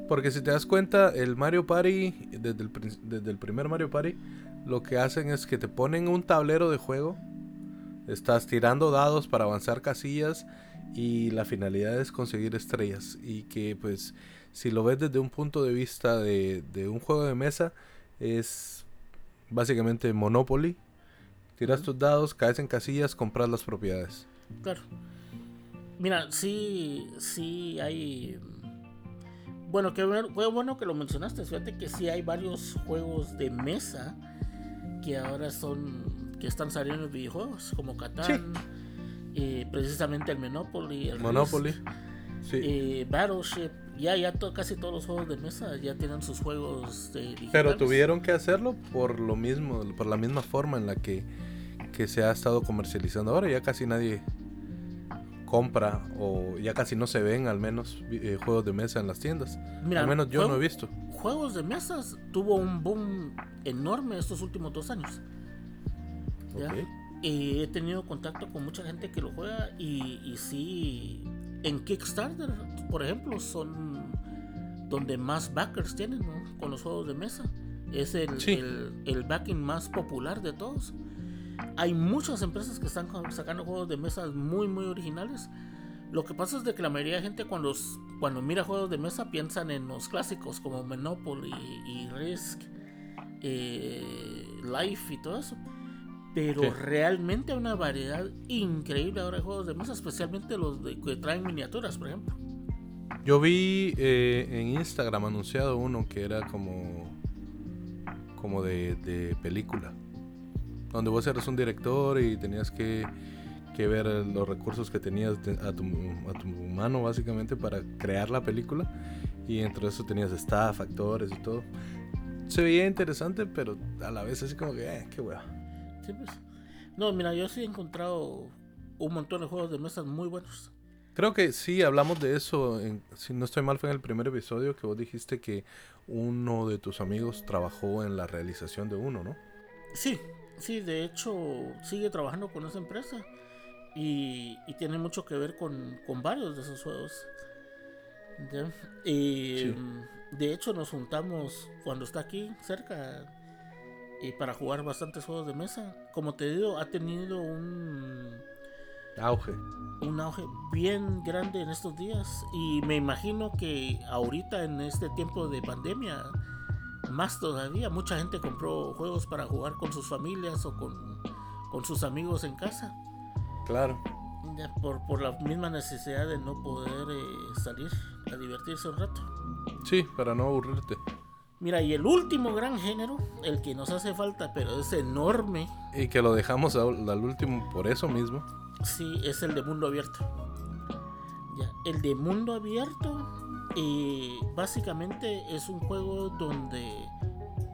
Porque si te das cuenta, el Mario Party, desde el, desde el primer Mario Party, lo que hacen es que te ponen un tablero de juego, estás tirando dados para avanzar casillas y la finalidad es conseguir estrellas y que pues si lo ves desde un punto de vista de, un juego de mesa, es básicamente Monopoly. Tiras tus dados, caes en casillas, compras las propiedades. Claro. Mira, sí, sí hay... Bueno, qué bueno, que lo mencionaste. Fíjate que sí hay varios juegos de mesa que ahora son... que están saliendo en los videojuegos, como Catán. Eh, precisamente el Monopoly. El Monopoly. sí. Eh, Battleship. Ya, ya casi todos los juegos de mesa ya tienen sus juegos digitales. Pero tuvieron que hacerlo por lo mismo, por la misma forma en la que, que se ha estado comercializando ahora. Ya casi nadie compra o ya casi no se ven al menos eh, juegos de mesa en las tiendas. al menos yo no he visto. Juegos de mesas tuvo un boom enorme estos últimos dos años. Y he tenido contacto con mucha gente que lo juega y, y sí, en Kickstarter, por ejemplo, son donde más backers tienen con los juegos de mesa. Es el, el, el backing más popular de todos. Hay muchas empresas que están sacando juegos de mesa muy, muy originales. Lo que pasa es de que la mayoría de gente cuando, cuando mira juegos de mesa piensan en los clásicos como Monopoly y Risk, eh, Life y todo eso. Pero realmente hay una variedad increíble ahora de juegos de mesa, especialmente los de, que traen miniaturas, por ejemplo. Yo vi eh, en Instagram anunciado uno que era como, como de, de película donde vos eras un director y tenías que, ver los recursos que tenías a tu, a tu mano básicamente para crear la película y entre eso tenías staff, actores y todo. Se veía interesante, pero a la vez así como que, eh, qué hueva. Sí, pues. No, mira, yo sí he encontrado un montón de juegos de mesas muy buenos. Creo que sí, hablamos de eso. si no estoy mal, fue en el primer episodio que vos dijiste que uno de tus amigos trabajó en la realización de uno, ¿no? Sí, Sí, de hecho sigue trabajando con esa empresa y, tiene mucho que ver con, varios de esos juegos. Y de hecho nos juntamos cuando está aquí cerca y para jugar bastantes juegos de mesa. Como te digo, ha tenido un auge. Un auge bien grande en estos días y me imagino que ahorita en este tiempo de pandemia más todavía, mucha gente compró juegos para jugar con sus familias o con, sus amigos en casa. Claro. por, por la misma necesidad de no poder eh, salir a divertirse un rato. Sí, para no aburrirte. Mira, y el último gran género, el que nos hace falta, pero es enorme. Y que lo dejamos al, al último por eso mismo. Sí, es el de mundo abierto. Ya, el de mundo abierto y básicamente es un juego donde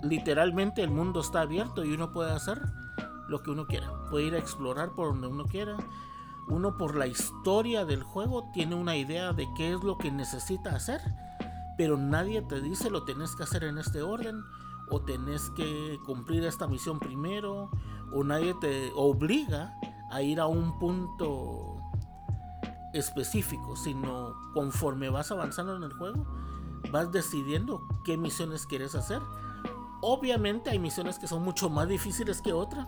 literalmente el mundo está abierto y uno puede hacer lo que uno quiera. Puede ir a explorar por donde uno quiera. Uno por la historia del juego tiene una idea de qué es lo que necesita hacer, pero nadie te dice lo tenés que hacer en este orden o tenés que cumplir esta misión primero o nadie te obliga a ir a un punto específico, sino conforme vas avanzando en el juego, vas decidiendo qué misiones quieres hacer. Obviamente hay misiones que son mucho más difíciles que otras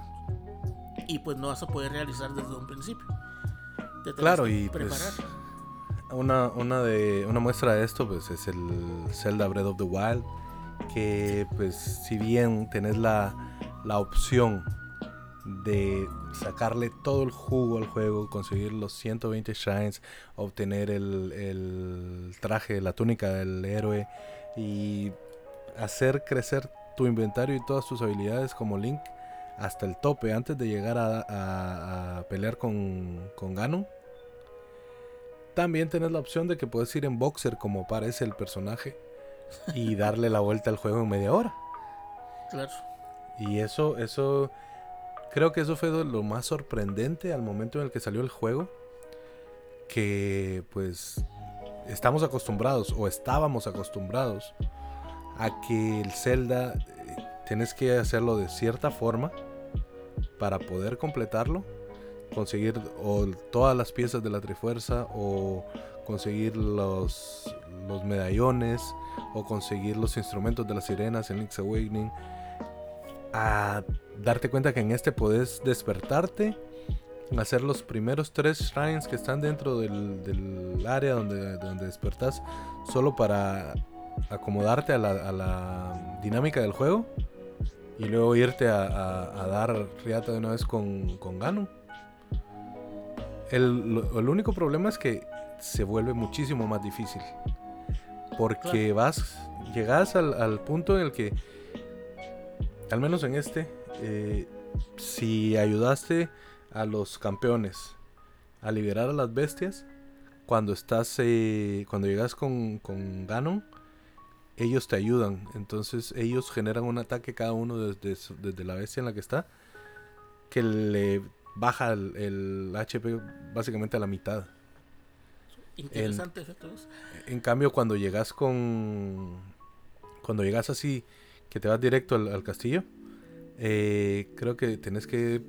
y pues no vas a poder realizar desde un principio. claro, y pues, preparar. Una, una, de, una muestra de esto pues es el Zelda Breath of the Wild, que pues si bien tenés la, la opción de sacarle todo el jugo al juego, conseguir los 120 shrines, obtener el, el traje, la túnica del héroe y hacer crecer tu inventario y todas tus habilidades como Link hasta el tope antes de llegar a, a, pelear con, con Ganon. También tenés la opción de que puedes ir en boxer como aparece el personaje y darle la vuelta al juego en media hora. Claro. Y eso, eso Creo que eso fue lo más sorprendente al momento en el que salió el juego. Que pues estamos acostumbrados o estábamos acostumbrados a que el Zelda eh, tienes que hacerlo de cierta forma para poder completarlo. Conseguir o todas las piezas de la Trifuerza o conseguir los, los medallones o conseguir los instrumentos de las sirenas en Link's Awakening. A darte cuenta que en este puedes despertarte, hacer los primeros tres shrines que están dentro del, área donde, donde despertas, solo para acomodarte a la, dinámica del juego y luego irte a, dar riata de una vez con, con Ganon. El, único problema es que se vuelve muchísimo más difícil. Porque vas, llegas al, al punto en el que, al menos en este, eh, si ayudaste a los campeones a liberar a las bestias, cuando estás, eh, cuando llegas con, con Ganon, ellos te ayudan. Entonces ellos generan un ataque cada uno desde, desde la bestia en la que está, que le baja el, HP básicamente a la mitad. Interesante en, en cambio, cuando llegas con. Cuando llegas así, que te vas directo al, castillo, eh, creo que tenés que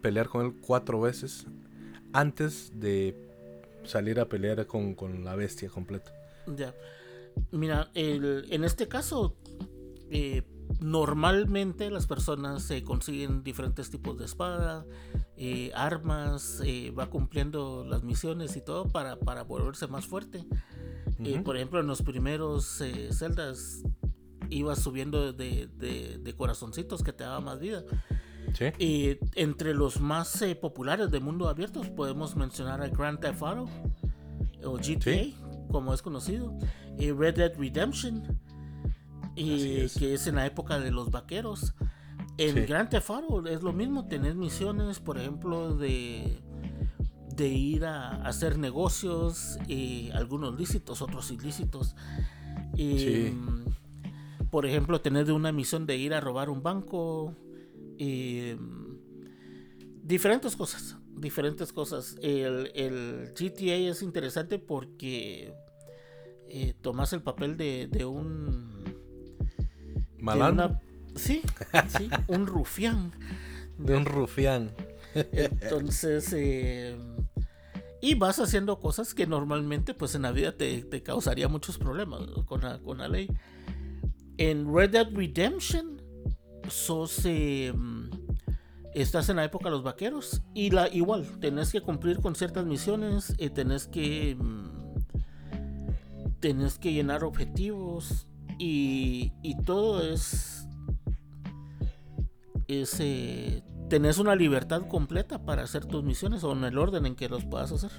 pelear con él cuatro veces antes de salir a pelear con, la bestia completa. Ya. Mira, en este caso, eh, normalmente las personas se consiguen diferentes tipos de espada, eh, armas, eh, va cumpliendo las misiones y todo para, para volverse más fuerte. por ejemplo, en los primeros celdas ibas subiendo de, de, corazoncitos que te daba más vida. Y entre los más populares de mundo abierto podemos mencionar a Grand Theft Auto o GTA, como es conocido, y Red Dead Redemption, y que es en la época de los vaqueros. En Grand Theft Auto es lo mismo, tener misiones, por ejemplo, de, de ir a hacer negocios, y algunos lícitos, otros ilícitos. Y, Por ejemplo, tener una misión de ir a robar un banco. Y, diferentes cosas, diferentes cosas. El, el GTA es interesante porque eh, tomas el papel de, de un... ¿Malán? Sí, sí, un rufián. De un rufián. Entonces, eh, y vas haciendo cosas que normalmente pues en la vida te, te causaría muchos problemas con la, con la ley. En Red Dead Redemption sos... Eh, estás en la época de los vaqueros y la igual tenés que cumplir con ciertas misiones y tenés que mm, tenés que llenar objetivos y, todo es ese tenés una libertad completa para hacer tus misiones o en el orden en que los puedas hacer.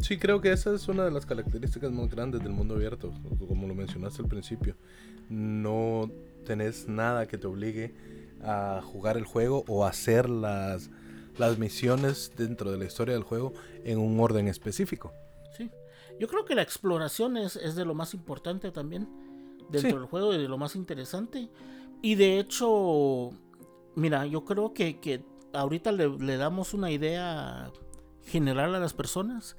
Sí, creo que esa es una de las características más grandes del mundo abierto, como lo mencionaste al principio. No tenés nada que te obligue a jugar el juego o hacer las, las misiones dentro de la historia del juego en un orden específico. Sí, yo creo que la exploración es, de lo más importante también dentro del juego y de lo más interesante. Y de hecho, mira, yo creo que, ahorita le, damos una idea general a las personas.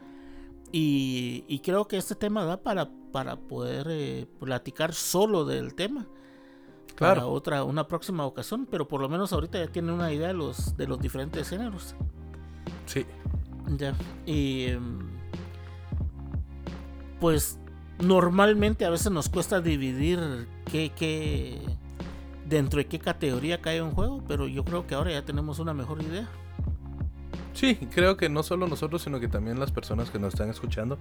Y, creo que este tema da para, para poder eh, platicar solo del tema para otra, una próxima ocasión, pero por lo menos ahorita ya tienen una idea de los, de los diferentes géneros. Sí. Ya. Y em, pues normalmente a veces nos cuesta dividir qué, qué dentro de qué categoría cae un juego, pero yo creo que ahora ya tenemos una mejor idea. Sí, creo que no solo nosotros, sino que también las personas que nos están escuchando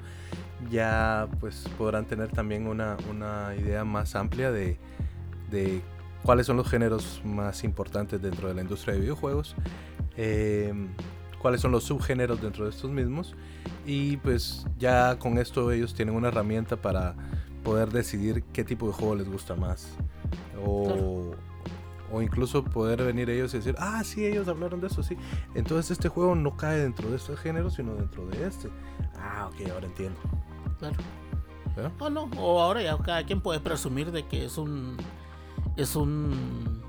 ya pues podrán tener también una, una idea más amplia de, de cuáles son los géneros más importantes dentro de la industria de videojuegos, em, cuáles son los subgéneros dentro de estos mismos y pues ya con esto ellos tienen una herramienta para poder decidir qué tipo de juego les gusta más o, o incluso poder venir ellos y decir, ah, sí, ellos hablaron de eso, sí. Entonces este juego no cae dentro de este género, sino dentro de este. Ah, ok, ahora entiendo. Claro. O no, o ahora ya cada quien puede presumir de que es un es un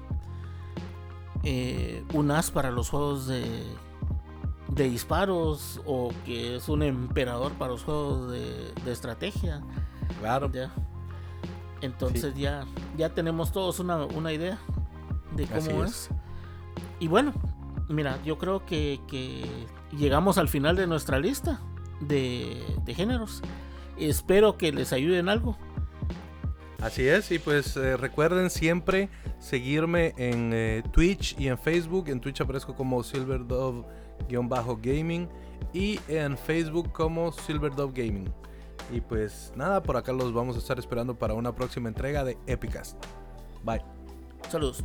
eh, un as para los juegos de, de disparos o que es un emperador para los juegos de, estrategia. Claro. Ya. Entonces ya, ya tenemos todos una, idea de cómo es. Y bueno, mira, yo creo que, llegamos al final de nuestra lista de, de géneros. Espero que les ayuden algo. Así es, y pues eh, recuerden siempre seguirme en eh, Twitch y en Facebook. En Twitch aparezco como SilverDove-Gaming y en Facebook como SilverDove Gaming. Y pues nada, por acá los vamos a estar esperando para una próxima entrega de Epicast. Bye. Saludos.